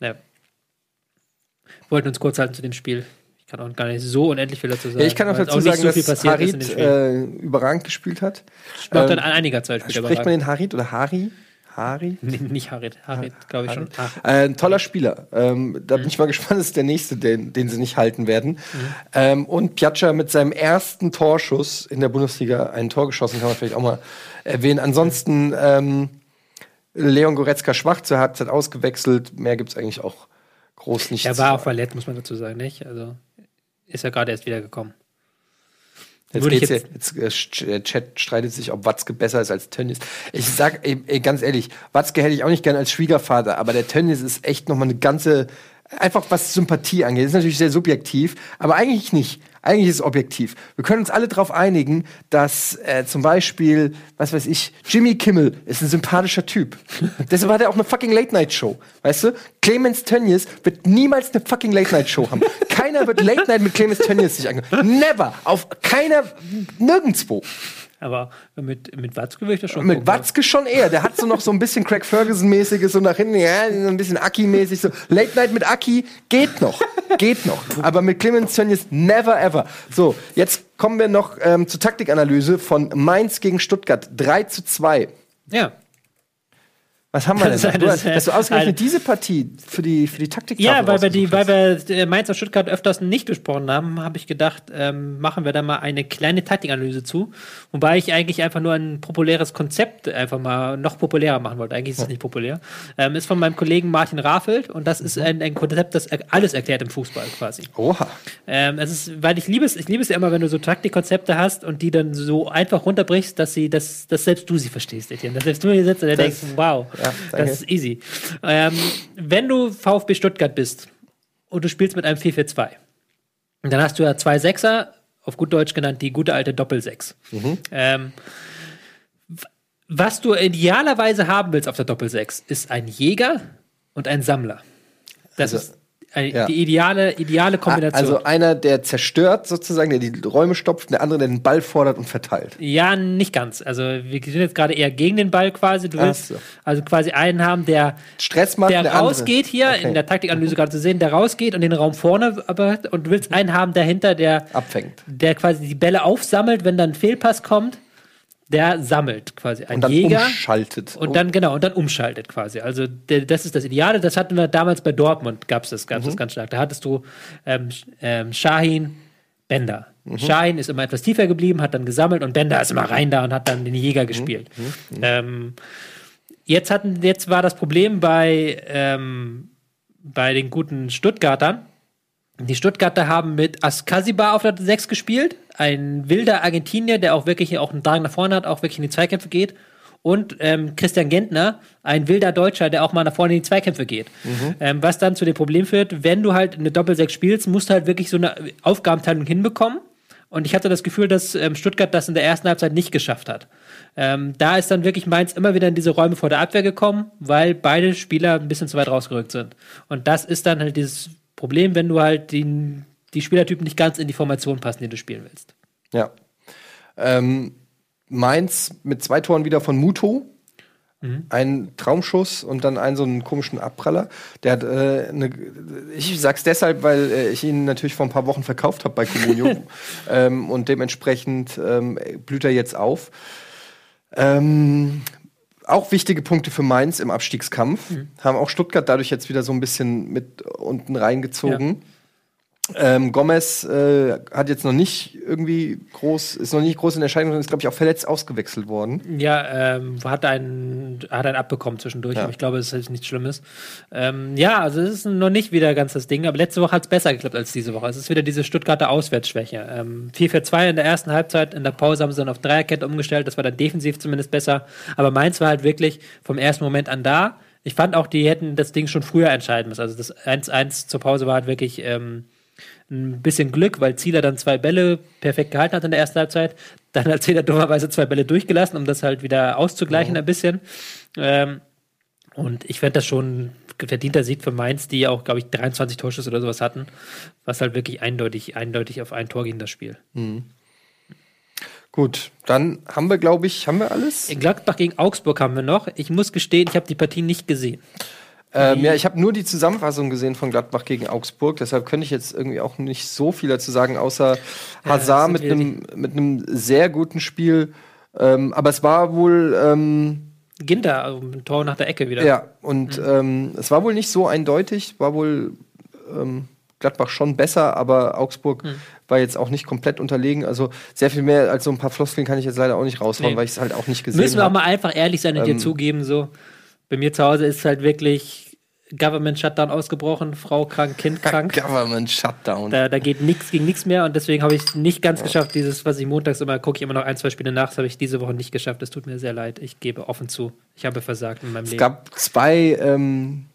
Ja. Wollten uns kurz halten zu dem Spiel. Ich kann auch gar nicht so unendlich viel dazu sagen. Ja, ich kann auch es dazu nicht sagen, so dass Harit äh, überragend gespielt hat. Dann ähm, an einiger Zeit wieder Spricht man den Harit oder Hari? Hari? Nee, nicht Harit. Harit, glaube ich schon. Ah. Äh, ein toller Spieler. Ähm, da bin ich mal gespannt, das ist der nächste, den, den sie nicht halten werden. Ähm, und Piazza mit seinem ersten Torschuss in der Bundesliga ein Tor geschossen, kann man vielleicht auch mal erwähnen. Ansonsten ähm, Leon Goretzka schwach zur Halbzeit ausgewechselt. Mehr gibt's eigentlich auch groß nicht. Er war auch verletzt, muss man dazu sagen, nicht? Also ist ja gerade erst wiedergekommen. Jetzt Würde geht's jetzt, jetzt, äh, Chat streitet sich, ob Watzke besser ist als Tönnies. Ich sag ey, ey, ganz ehrlich, Watzke hätte ich auch nicht gern als Schwiegervater, aber der Tönnies ist echt noch mal eine ganze, einfach was Sympathie angeht. Das ist natürlich sehr subjektiv, aber eigentlich nicht. Eigentlich ist es objektiv. Wir können uns alle darauf einigen, dass äh, zum Beispiel, was weiß ich, Jimmy Kimmel ist ein sympathischer Typ. [LAUGHS] Deshalb hat er auch eine fucking Late-Night-Show. Weißt du? Clemens Tönnies wird niemals eine fucking Late-Night-Show haben. Keiner wird Late-Night mit Clemens Tönnies sich angehören. Never. Auf keiner, nirgendwo. Aber mit, mit Watzke würde ich das schon Mit gucken. Watzke schon eher. Der hat so noch so ein bisschen Craig Ferguson-mäßiges, so nach hinten, ja, so ein bisschen Aki-mäßig. So. Late Night mit Aki geht noch. Geht noch. Aber mit Clemens Tönnies never ever. So, jetzt kommen wir noch ähm, zur Taktikanalyse von Mainz gegen Stuttgart. 3 zu 2. Ja. Was haben wir denn? [LAUGHS] Das ist da? Du, eine- hast- dass du ausgerechnet eine- diese Partie für die, für die Taktik Ja, weil wir, die, weil wir äh, Mainz und Stuttgart öfters nicht besprochen haben, habe ich gedacht, ähm, machen wir da mal eine kleine Taktikanalyse zu. Wobei ich eigentlich einfach nur ein populäres Konzept einfach mal noch populärer machen wollte. Eigentlich ist es nicht populär. Ähm, ist von meinem Kollegen Martin Rafelt und das ist ein, ein Konzept, das alles erklärt im Fußball quasi. Oha. Ähm, es ist, weil ich liebe es, ich liebe es ja immer, wenn du so Taktikkonzepte hast und die dann so einfach runterbrichst, dass sie, dass, dass selbst du sie verstehst, Etienne. Dass selbst du hier sitzt und dir Das- denkst, wow, ja, das ist easy. Ähm, wenn du VfB Stuttgart bist und du spielst mit einem 4-4-2, dann hast du ja zwei Sechser, auf gut Deutsch genannt, die gute alte Doppel-Sechs. Mhm. Ähm, was du idealerweise haben willst auf der Doppel-Sechs, ist ein Jäger und ein Sammler. Das Also, ist eine, ja. die ideale, ideale Kombination. Also einer, der zerstört sozusagen, der die Räume stopft, der andere, der den Ball fordert und verteilt. Ja, nicht ganz. Also wir sind jetzt gerade eher gegen den Ball quasi. Du willst so. also quasi einen haben, der, Stress macht der der andere. rausgeht hier, Okay. in der Taktikanalyse gerade zu sehen, der rausgeht und den Raum vorne, aber und du willst einen haben dahinter, der Abfängt. der quasi die Bälle aufsammelt, wenn dann ein Fehlpass kommt, der sammelt quasi. Ein Und dann Jäger. umschaltet. Und dann, genau, und dann umschaltet quasi. Also, der, das ist das Ideale. Das hatten wir damals bei Dortmund, gab es das, gab's Mhm. das ganz stark. Da hattest du ähm, ähm, Shahin, Bender. Mhm. Shahin ist immer etwas tiefer geblieben, hat dann gesammelt und Bender ist immer rein da und hat dann den Mhm. Jäger gespielt. Ähm, jetzt, hatten, jetzt war das Problem bei, ähm, bei den guten Stuttgartern. Die Stuttgarter haben mit Askasiba auf der 6 gespielt. Ein wilder Argentinier, der auch wirklich auch einen Drang nach vorne hat, auch wirklich in die Zweikämpfe geht. Und ähm, Christian Gentner, ein wilder Deutscher, der auch mal nach vorne in die Zweikämpfe geht. Ähm, was dann zu dem Problem führt, wenn du halt eine Doppel-6 spielst, musst du halt wirklich so eine Aufgabenteilung hinbekommen. Und ich hatte das Gefühl, dass ähm, Stuttgart das in der ersten Halbzeit nicht geschafft hat. Ähm, da ist dann wirklich Mainz immer wieder in diese Räume vor der Abwehr gekommen, weil beide Spieler ein bisschen zu weit rausgerückt sind. Und das ist dann halt dieses Problem, wenn du halt die, die Spielertypen nicht ganz in die Formation passen, die du spielen willst. Ja. Ähm, Mainz mit zwei Toren wieder von Muto. Ein Traumschuss und dann einen so einen komischen Abpraller. Der hat äh, eine, ich sag's deshalb, weil äh, ich ihn natürlich vor ein paar Wochen verkauft habe bei Comunio [LAUGHS] ähm, und dementsprechend ähm, blüht er jetzt auf. Ähm, auch wichtige Punkte für Mainz im Abstiegskampf. Haben auch Stuttgart dadurch jetzt wieder so ein bisschen mit unten reingezogen. Ähm, Gomez äh, hat jetzt noch nicht irgendwie groß, ist noch nicht groß in Erscheinung, sondern ist, glaube ich, auch verletzt ausgewechselt worden. Ja, ähm, hat einen, hat einen abbekommen zwischendurch, Ja. aber ich glaube, es ist nichts Schlimmes. Ähm, ja, also es ist noch nicht wieder ganz das Ding, aber letzte Woche hat es besser geklappt als diese Woche. Es ist wieder diese Stuttgarter Auswärtsschwäche. Ähm, 4-4-2 in der ersten Halbzeit, in der Pause haben sie dann auf Dreierkette umgestellt, das war dann defensiv zumindest besser, aber Mainz war halt wirklich vom ersten Moment an da. Ich fand auch, die hätten das Ding schon früher entscheiden müssen. Also das 1-1 zur Pause war halt wirklich ähm, ein bisschen Glück, weil Zieler dann zwei Bälle perfekt gehalten hat in der ersten Halbzeit. Dann hat Zieler dummerweise zwei Bälle durchgelassen, um das halt wieder auszugleichen ein bisschen. Ähm, und ich fände das schon ein verdienter Sieg für Mainz, die auch, glaube ich, 23 Torschüsse oder sowas hatten, was halt wirklich eindeutig, eindeutig auf ein Tor ging, das Spiel. Gut, dann haben wir, glaube ich, haben wir alles? In Gladbach gegen Augsburg haben wir noch. Ich muss gestehen, ich habe die Partie nicht gesehen. Ähm, ja, ich habe nur die Zusammenfassung gesehen von Gladbach gegen Augsburg, deshalb könnte ich jetzt irgendwie auch nicht so viel dazu sagen, außer Hazard sind mit einem mit einem sehr guten Spiel. Ähm, aber es war wohl ähm, Ginter, also ein Tor nach der Ecke wieder. ja und ähm, es war wohl nicht so eindeutig, war wohl ähm, Gladbach schon besser, aber Augsburg war jetzt auch nicht komplett unterlegen. Also sehr viel mehr als so ein paar Floskeln kann ich jetzt leider auch nicht raushauen, Nee. weil ich es halt auch nicht gesehen Müssen wir auch habe. mal einfach ehrlich sein und dir Ähm, zugeben, so. Bei mir zu Hause ist halt wirklich Government Shutdown ausgebrochen, Frau krank, Kind krank. Government Shutdown. Da, da geht nichts gegen nichts mehr und deswegen habe ich es nicht ganz geschafft. Dieses, was ich montags immer gucke, ich immer noch ein, zwei Spiele nach, das habe ich diese Woche nicht geschafft. Es tut mir sehr leid. Ich gebe offen zu. Ich habe versagt in meinem Es Leben. gab zwei ähm,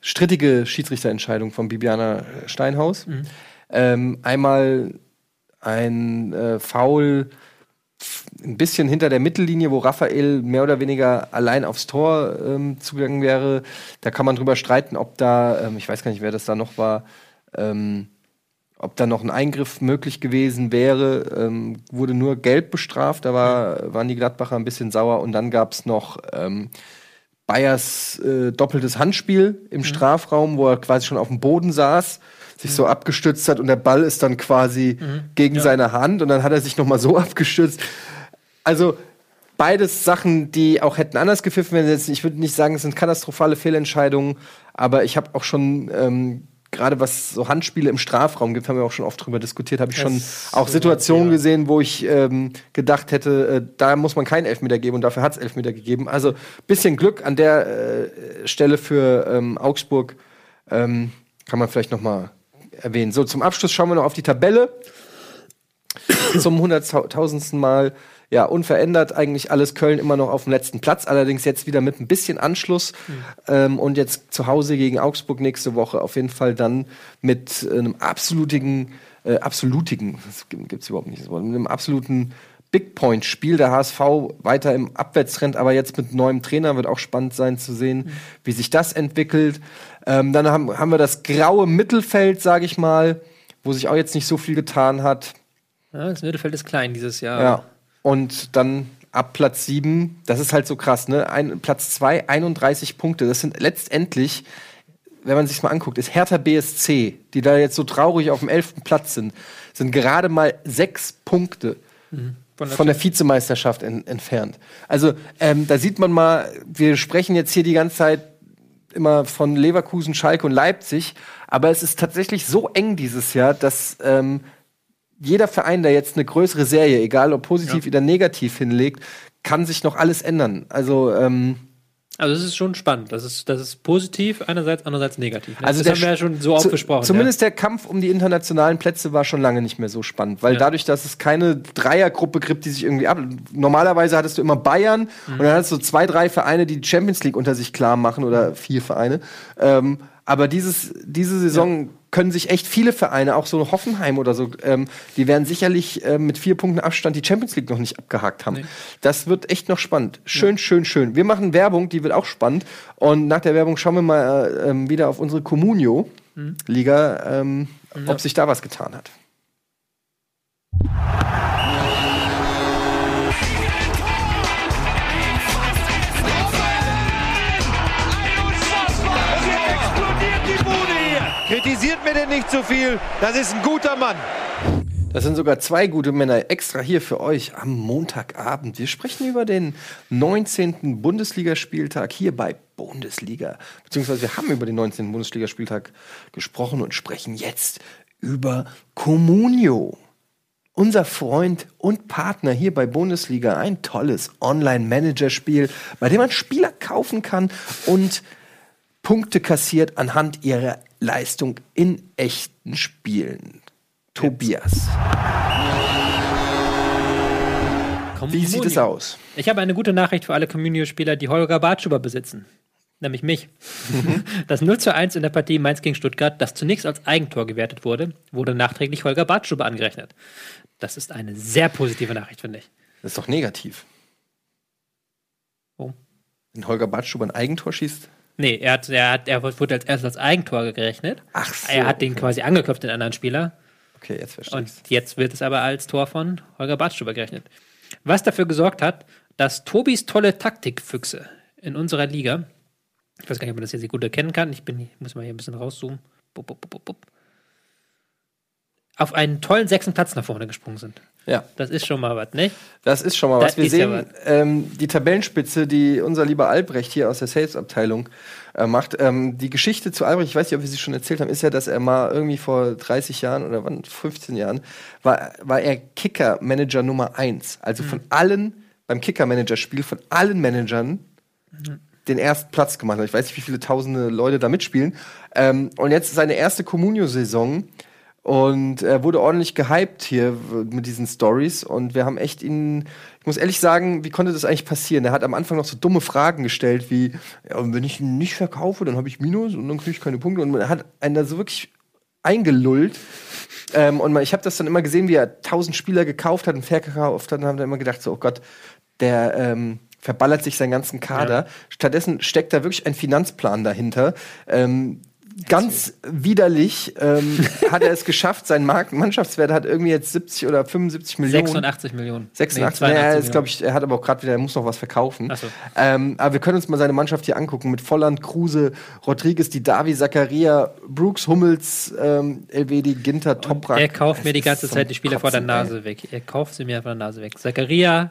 strittige Schiedsrichterentscheidungen von Bibiana Steinhaus. Mhm. Ähm, einmal ein äh, Foul ein bisschen hinter der Mittellinie, wo Raphael mehr oder weniger allein aufs Tor ähm, zugegangen wäre. Da kann man drüber streiten, ob da, ähm, ich weiß gar nicht, wer das da noch war, ähm, ob da noch ein Eingriff möglich gewesen wäre, ähm, wurde nur gelb bestraft, da war, waren die Gladbacher ein bisschen sauer. Und dann gab es noch ähm, Bayers äh, doppeltes Handspiel im Strafraum, wo er quasi schon auf dem Boden saß, sich so abgestützt hat und der Ball ist dann quasi gegen seine Hand und dann hat er sich noch mal so [LAUGHS] abgestützt. Also beides Sachen, die auch hätten anders gepfiffen werden. Ich würde nicht sagen, es sind katastrophale Fehlentscheidungen, aber ich habe auch schon ähm, gerade was so Handspiele im Strafraum gibt, haben wir auch schon oft drüber diskutiert, habe ich schon Das- auch Situationen ja. gesehen, wo ich ähm, gedacht hätte, äh, da muss man keinen Elfmeter geben und dafür hat es Elfmeter gegeben. Also bisschen Glück an der äh, Stelle für ähm, Augsburg ähm, kann man vielleicht noch mal erwähnen. So, zum Abschluss schauen wir noch auf die Tabelle. zum hunderttausendsten Mal. Ja, unverändert eigentlich alles Köln immer noch auf dem letzten Platz, allerdings jetzt wieder mit ein bisschen Anschluss. Ähm, und jetzt zu Hause gegen Augsburg nächste Woche auf jeden Fall dann mit einem absolutigen, äh, absolutigen, gibt es überhaupt nicht, mit einem absoluten Big Point-Spiel. Der HSV weiter im Abwärtstrend, aber jetzt mit neuem Trainer wird auch spannend sein zu sehen, wie sich das entwickelt. Ähm, dann haben, haben wir das graue Mittelfeld, sage ich mal, wo sich auch jetzt nicht so viel getan hat. Ja, das Mittelfeld ist klein dieses Jahr. Ja. Und dann ab Platz 7, das ist halt so krass, ne? Ein, Platz 2, 31 Punkte. Das sind letztendlich, wenn man sich mal anguckt, ist Hertha BSC, die da jetzt so traurig auf dem 11. Platz sind, sind gerade mal sechs Punkte Von der von der Vizemeisterschaft en entfernt. Also ähm, da sieht man mal, wir sprechen jetzt hier die ganze Zeit immer von Leverkusen, Schalke und Leipzig, aber es ist tatsächlich so eng dieses Jahr, dass ähm, jeder Verein, der jetzt eine größere Serie, egal ob positiv oder negativ hinlegt, kann sich noch alles ändern. Also ähm, Also es ist schon spannend. Das ist, das ist positiv einerseits, andererseits negativ. ne? Also das haben wir ja Sch- schon so oft besprochen. Zumindest der Kampf um die internationalen Plätze war schon lange nicht mehr so spannend, weil Ja. dadurch, dass es keine Dreiergruppe gibt, die sich irgendwie ab. Normalerweise hattest du immer Bayern Mhm. und dann hattest du zwei, drei Vereine, die die Champions League unter sich klar machen oder vier Vereine. Ähm, aber dieses, diese Saison können sich echt viele Vereine, auch so Hoffenheim oder so, ähm, die werden sicherlich ähm, mit vier Punkten Abstand die Champions League noch nicht abgehakt haben. Das wird echt noch spannend. Schön, schön, schön. Wir machen Werbung, die wird auch spannend. Und nach der Werbung schauen wir mal äh, ähm, wieder auf unsere Comunio-Liga, ähm, ob sich da was getan hat. Kritisiert mir denn nicht zu viel. Das ist ein guter Mann. Das sind sogar zwei gute Männer extra hier für euch am Montagabend. Wir sprechen über den 19. Bundesligaspieltag hier bei Bundesliga. Beziehungsweise wir haben über den 19. Bundesligaspieltag gesprochen und sprechen jetzt über Communio. Unser Freund und Partner hier bei Bundesliga, ein tolles Online-Manager-Spiel, bei dem man Spieler kaufen kann und Punkte kassiert anhand ihrer Leistung in echten Spielen. Tobias. Wie sieht es aus? Ich habe eine gute Nachricht für alle Communio-Spieler, die Holger Bartschuber besitzen. Nämlich mich. [LAUGHS] Das 0 zu 1 in der Partie Mainz gegen Stuttgart, das zunächst als Eigentor gewertet wurde, wurde nachträglich Holger Bartschuber angerechnet. Das ist eine sehr positive Nachricht, finde ich. Das ist doch negativ. Warum? Wenn Holger Badstuber ein Eigentor schießt? Nee, er, hat, er, hat, er wurde als erstes als Eigentor gerechnet. Ach so, Er hat den okay. quasi angeklopft, den anderen Spieler. Okay, jetzt verstehe Und ich's. jetzt wird es aber als Tor von Holger Badstuber gerechnet. Was dafür gesorgt hat, dass Tobis tolle Taktikfüchse in unserer Liga, ich weiß gar nicht, ob man das jetzt gut erkennen kann, ich, bin, ich muss mal hier ein bisschen rauszoomen, bup, bup, bup, auf einen tollen sechsten Platz nach vorne gesprungen sind. Ja, Das ist schon mal was, nicht? das ist schon mal Das was. Wir ist ja sehen ähm, die Tabellenspitze, die unser lieber Albrecht hier aus der Sales-Abteilung äh, macht. Ähm, die Geschichte zu Albrecht, ich weiß nicht, ob wir sie schon erzählt haben, ist ja, dass er mal irgendwie vor 30 Jahren oder wann, 15 Jahren, war, war er Kicker-Manager Nummer 1. Also von allen, beim Kicker-Manager-Spiel, von allen Managern den ersten Platz gemacht hat. Ich weiß nicht, wie viele tausende Leute da mitspielen. Ähm, und jetzt seine erste Communio-Saison und er wurde ordentlich gehypt hier mit diesen Stories und wir haben echt ihn, ich muss ehrlich sagen, wie konnte das eigentlich passieren? Er hat am Anfang noch so dumme Fragen gestellt wie, ja, wenn ich ihn nicht verkaufe, dann habe ich Minus und dann kriege ich keine Punkte und er hat einen da so wirklich eingelullt. Ähm, und ich habe das dann immer gesehen, wie er tausend Spieler gekauft hat und verkauft hat und haben dann immer gedacht, so, oh Gott, der ähm, verballert sich seinen ganzen Kader. Stattdessen steckt da wirklich ein Finanzplan dahinter. Ähm, ganz widerlich ähm, [LAUGHS] hat er es geschafft, sein Markt Mannschaftswert hat irgendwie jetzt 70 oder 75 Millionen. 86 Millionen. 86, Nee, nee, er 82 ist, glaube ich, er hat aber auch gerade wieder, er muss noch was verkaufen. So. Ähm, aber wir können uns mal seine Mannschaft hier angucken mit Volland, Kruse, Rodriguez, Didavi, Zakaria, Brooks, Hummels, ähm, Elvedi, Ginter, Toprak. Er kauft mir die ganze Zeit die Spieler vor der Kotzen, ey. Nase weg. Er kauft sie mir von der Nase weg. Zakaria hat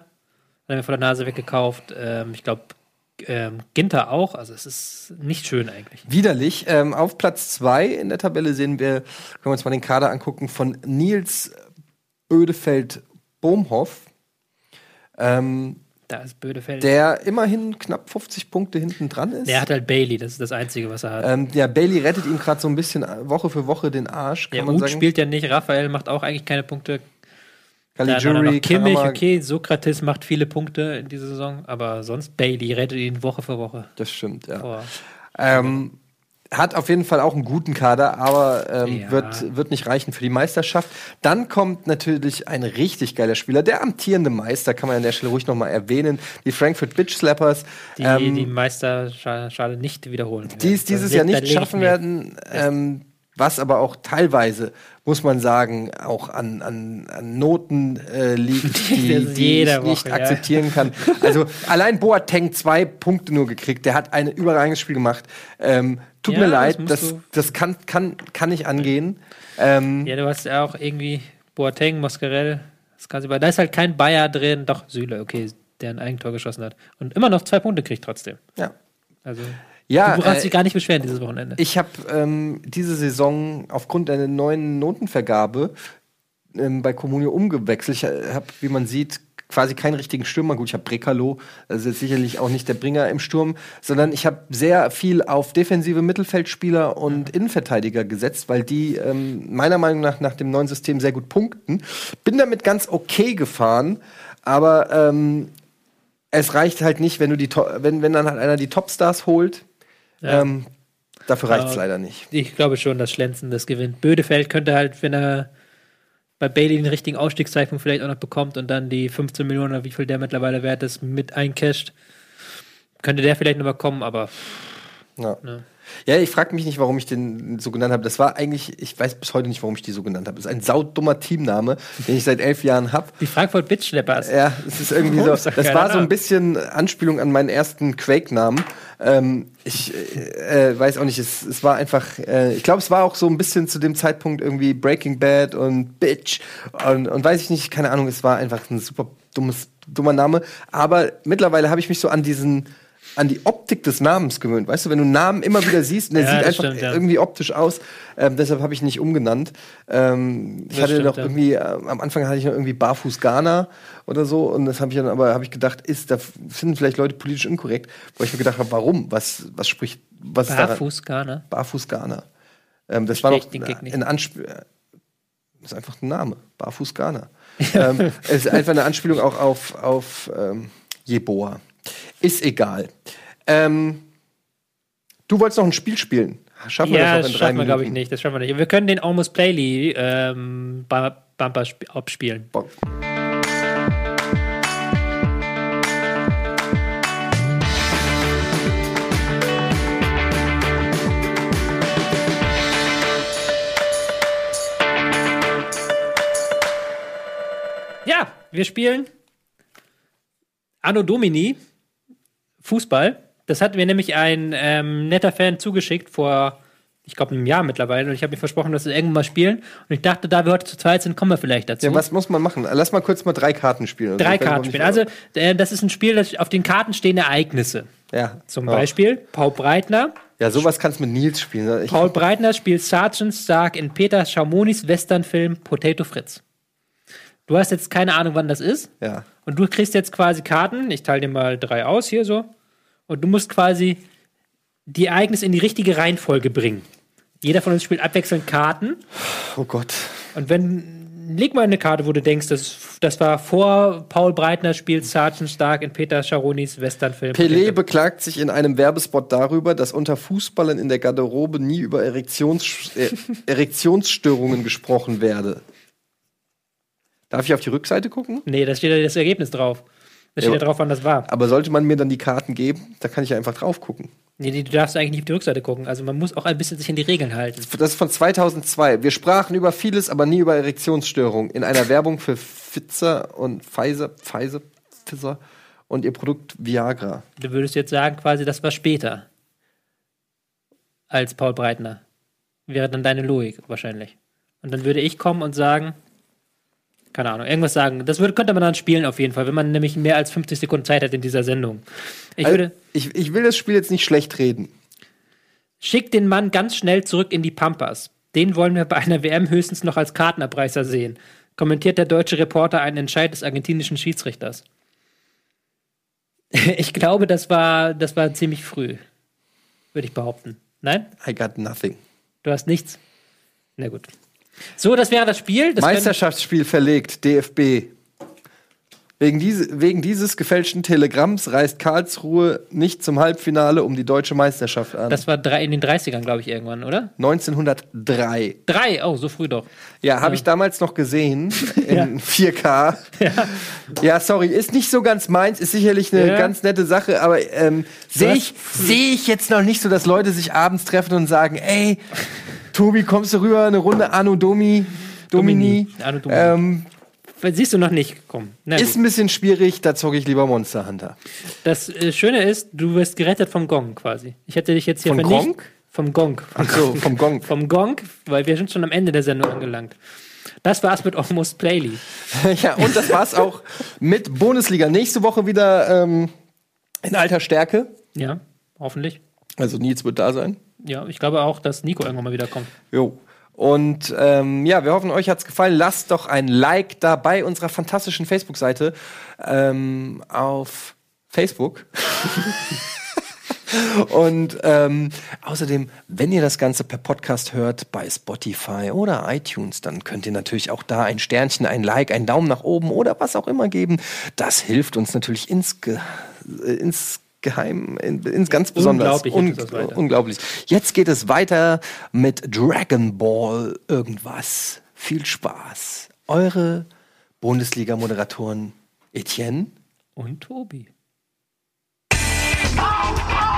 er mir von der Nase weggekauft. Ähm, ich glaube, ähm, Ginter auch. Also es ist nicht schön eigentlich. Widerlich. Ähm, auf Platz zwei in der Tabelle sehen wir, können wir uns mal den Kader angucken, von Nils Bödefeld Bohmhoff. Ähm, Da ist Bödefeld. der immerhin knapp 50 Punkte hinten dran ist. Der hat halt Bailey, das ist das Einzige, was er hat. ähm, ja, Bailey rettet ihm gerade so ein bisschen Woche für Woche den Arsch, kann der Uth spielt ja nicht, Raphael macht auch eigentlich keine Punkte. Caligiuri, Kimmich, okay, Sokrates macht viele Punkte in dieser Saison, aber sonst Bailey rettet ihn Woche für Woche. Das stimmt, ja. Vor. Ähm, hat auf jeden Fall auch einen guten Kader, aber ähm, Ja. wird, wird nicht reichen für die Meisterschaft. Dann kommt natürlich ein richtig geiler Spieler, der amtierende Meister, kann man an der Stelle ruhig nochmal erwähnen, die Frankfurt Bitch Slappers. Die ähm, die Meisterschale nicht wiederholen. die es dieses Jahr nicht schaffen werden, ähm, was aber auch teilweise, muss man sagen, auch an, an, an Noten äh, liegt, [LAUGHS] die, Das die ich nicht Woche, ja. akzeptieren kann. Also [LAUGHS] allein Boateng zwei Punkte nur gekriegt, der hat ein überragendes Spiel gemacht. Ähm, tut Ja, mir das leid, das, du- das kann, kann, kann nicht angehen. Ähm, Ja, du hast ja auch irgendwie Boateng, Moscarell, das du, da ist halt kein Bayer drin, doch Süle, okay, der ein Eigentor geschossen hat. Und immer noch zwei Punkte kriegt trotzdem. ja. Also, Ja, du brauchst äh, dich gar nicht beschweren dieses Wochenende. Ich habe ähm, diese Saison aufgrund der neuen Notenvergabe ähm, bei Comunio umgewechselt. Ich habe, wie man sieht, quasi keinen richtigen Stürmer. Gut, ich habe Brekalo, also sicherlich auch nicht der Bringer im Sturm, sondern ich habe sehr viel auf defensive Mittelfeldspieler und Innenverteidiger gesetzt, weil die ähm, meiner Meinung nach nach dem neuen System sehr gut punkten. Bin damit ganz okay gefahren, aber ähm, es reicht halt nicht, wenn du die wenn wenn dann halt einer die Topstars holt. Ja. Ähm, dafür reicht es leider nicht. Ich glaube schon, dass Schlenzen das gewinnt. Bödefeld könnte halt, wenn er bei Bailey den richtigen Ausstiegszeitpunkt vielleicht auch noch bekommt und dann die 15 Millionen oder wie viel der mittlerweile wert ist, mit eincasht, könnte der vielleicht noch mal kommen, aber Ja, ne. Ja ich frage mich nicht, warum ich den so genannt habe. Das war eigentlich, ich weiß bis heute nicht, warum ich die so genannt habe. Das ist ein saudummer Teamname, den ich seit elf Jahren habe. die Frankfurt Bitchschleppers. Ja, es ist irgendwie so. [LAUGHS] Das war so ein bisschen Anspielung an meinen ersten Quake-Namen. Ähm, ich äh, äh, weiß auch nicht, es, es war einfach, äh, ich glaube, es war auch so ein bisschen zu dem Zeitpunkt irgendwie Breaking Bad und Bitch und, und weiß ich nicht, keine Ahnung, es war einfach ein super dummes, dummer Name. Aber mittlerweile habe ich mich so an diesen an die Optik des Namens gewöhnt. Weißt du, wenn du einen Namen immer wieder [LAUGHS] siehst der Ja, sieht einfach stimmt, ja. irgendwie optisch aus. Ähm, deshalb habe ich ihn nicht umgenannt. Ähm, ich Das hatte stimmt, noch irgendwie, äh, am Anfang hatte ich noch irgendwie Barfuß Ghana oder so. Und das habe ich dann aber, habe ich gedacht, ist, da finden vielleicht Leute politisch inkorrekt. Wo ich mir gedacht habe, warum? Was, was spricht, was? Barfuß Ghana. Barfuß Ghana. Ähm, das war noch Verstehe Gag nicht. ein Anspiel. Das ist einfach ein Name. Barfuß Ghana. [LAUGHS] ähm, es ist einfach eine Anspielung auch auf, auf ähm, Jeboa. Ist egal. Ähm, du wolltest noch ein Spiel spielen. Schaffen wir Ja, das das noch in drei schaffen wir, glaube ich, nicht. Das schaffen wir nicht. Wir können den Almost Playly ähm, Bu- Bumper sp- abspielen. Bock. Ja, wir spielen Anno Domini Fußball. Das hat mir nämlich ein ähm, netter Fan zugeschickt vor, ich glaube, einem Jahr mittlerweile. Und ich habe mir versprochen, dass wir irgendwann mal spielen. Und ich dachte, da wir heute zu zweit sind, kommen wir vielleicht dazu. Ja, was muss man machen? Lass mal kurz mal drei Karten spielen. Drei weiß überhaupt Karten spielen. Also, äh, das ist ein Spiel, das auf den Karten stehen Ereignisse. ja. Zum ja. Beispiel Paul Breitner. Ja, sowas kannst du mit Nils spielen. Ich, Paul Breitner spielt Sergeant Stark in Peter Schaumonis Westernfilm Potato Fritz. Du hast jetzt keine Ahnung, wann das ist. ja. Und du kriegst jetzt quasi Karten. Ich teile dir mal drei aus hier so. Und du musst quasi die Ereignisse in die richtige Reihenfolge bringen. Jeder von uns spielt abwechselnd Karten. Oh Gott. Und wenn, leg mal eine Karte, wo du denkst, das, das war vor Paul Breitner spielt Sergeant Stark in Peter Scharonis Westernfilm. Pelé beklagt sich in einem Werbespot darüber, dass unter Fußballern in der Garderobe nie über Erektions äh, [LAUGHS] Erektionsstörungen gesprochen werde. Darf ich auf die Rückseite gucken? Nee, da steht ja das Ergebnis drauf. Da steht Ja, ja drauf, wann das war. Aber sollte man mir dann die Karten geben, da kann ich ja einfach drauf gucken. Nee, nee, du darfst eigentlich nicht auf die Rückseite gucken. Also man muss auch ein bisschen sich an die Regeln halten. Das ist von 2002. Wir sprachen über vieles, aber nie über Erektionsstörungen. In einer Werbung für Pfizer und Pfizer, Pfizer, Pfizer und ihr Produkt Viagra. Du würdest jetzt sagen, quasi, das war später. Als Paul Breitner. Wäre dann deine Logik wahrscheinlich. Und dann würde ich kommen und sagen, keine Ahnung, irgendwas sagen. Das würde, könnte man dann spielen auf jeden Fall, wenn man nämlich mehr als 50 Sekunden Zeit hat in dieser Sendung. Ich Also, würde, ich, ich will das Spiel jetzt nicht schlecht reden. schick den Mann ganz schnell zurück in die Pampas. Den wollen wir bei einer WM höchstens noch als Kartenabreißer sehen. Kommentiert der deutsche Reporter einen Entscheid des argentinischen Schiedsrichters. [LAUGHS] Ich glaube, das war, das war ziemlich früh. Würde ich behaupten. Nein? I got nothing. Du hast nichts? Na gut. So, das wäre das Spiel. Das Meisterschaftsspiel verlegt, DFB. Wegen, diese, wegen dieses gefälschten Telegramms reist Karlsruhe nicht zum Halbfinale um die deutsche Meisterschaft an. das war drei, in den 30ern, glaube ich, irgendwann, oder? 1903. Drei, oh, so früh doch. Ja, habe ich damals noch gesehen [LAUGHS] in 4K. Ja. sorry, ist nicht so ganz meins, ist sicherlich eine Ja. ganz nette Sache, aber ähm, sehe ich, seh ich jetzt noch nicht so, dass Leute sich abends treffen und sagen, ey, Tobi, kommst du rüber, eine Runde Anno Domi, Domini. Domini. Anno Domini. Ähm, Siehst du noch nicht? Komm. Ist ein bisschen schwierig, da zocke ich lieber Monster Hunter. Das äh, Schöne ist, du wirst gerettet vom Gong quasi. Ich hätte dich jetzt hier Von vernichtet. Gong? Vom Gong. Ach so, vom Gong. Vom Gong, weil wir sind schon am Ende der Sendung angelangt. Das war's mit Almost Playly. [LAUGHS] ja, und das war's auch mit Bundesliga. Nächste Woche wieder ähm, in alter Stärke. Ja, hoffentlich. Also Nils wird da sein. Ja, ich glaube auch, dass Nico irgendwann mal wiederkommt. Jo. Und ähm, ja, wir hoffen, euch hat's gefallen. Lasst doch ein Like da bei unserer fantastischen Facebook-Seite ähm, auf Facebook. [LAUGHS] Und ähm, außerdem, wenn ihr das Ganze per Podcast hört bei Spotify oder iTunes, dann könnt ihr natürlich auch da ein Sternchen, ein Like, einen Daumen nach oben oder was auch immer geben. Das hilft uns natürlich insge äh, ins Geheim, in, ins ganz besonders. Unglaublich weiter. unglaublich. Jetzt geht es weiter mit Dragon Ball irgendwas. Viel Spaß. Eure Bundesliga-Moderatoren Etienne Und Tobi. Pow, pow,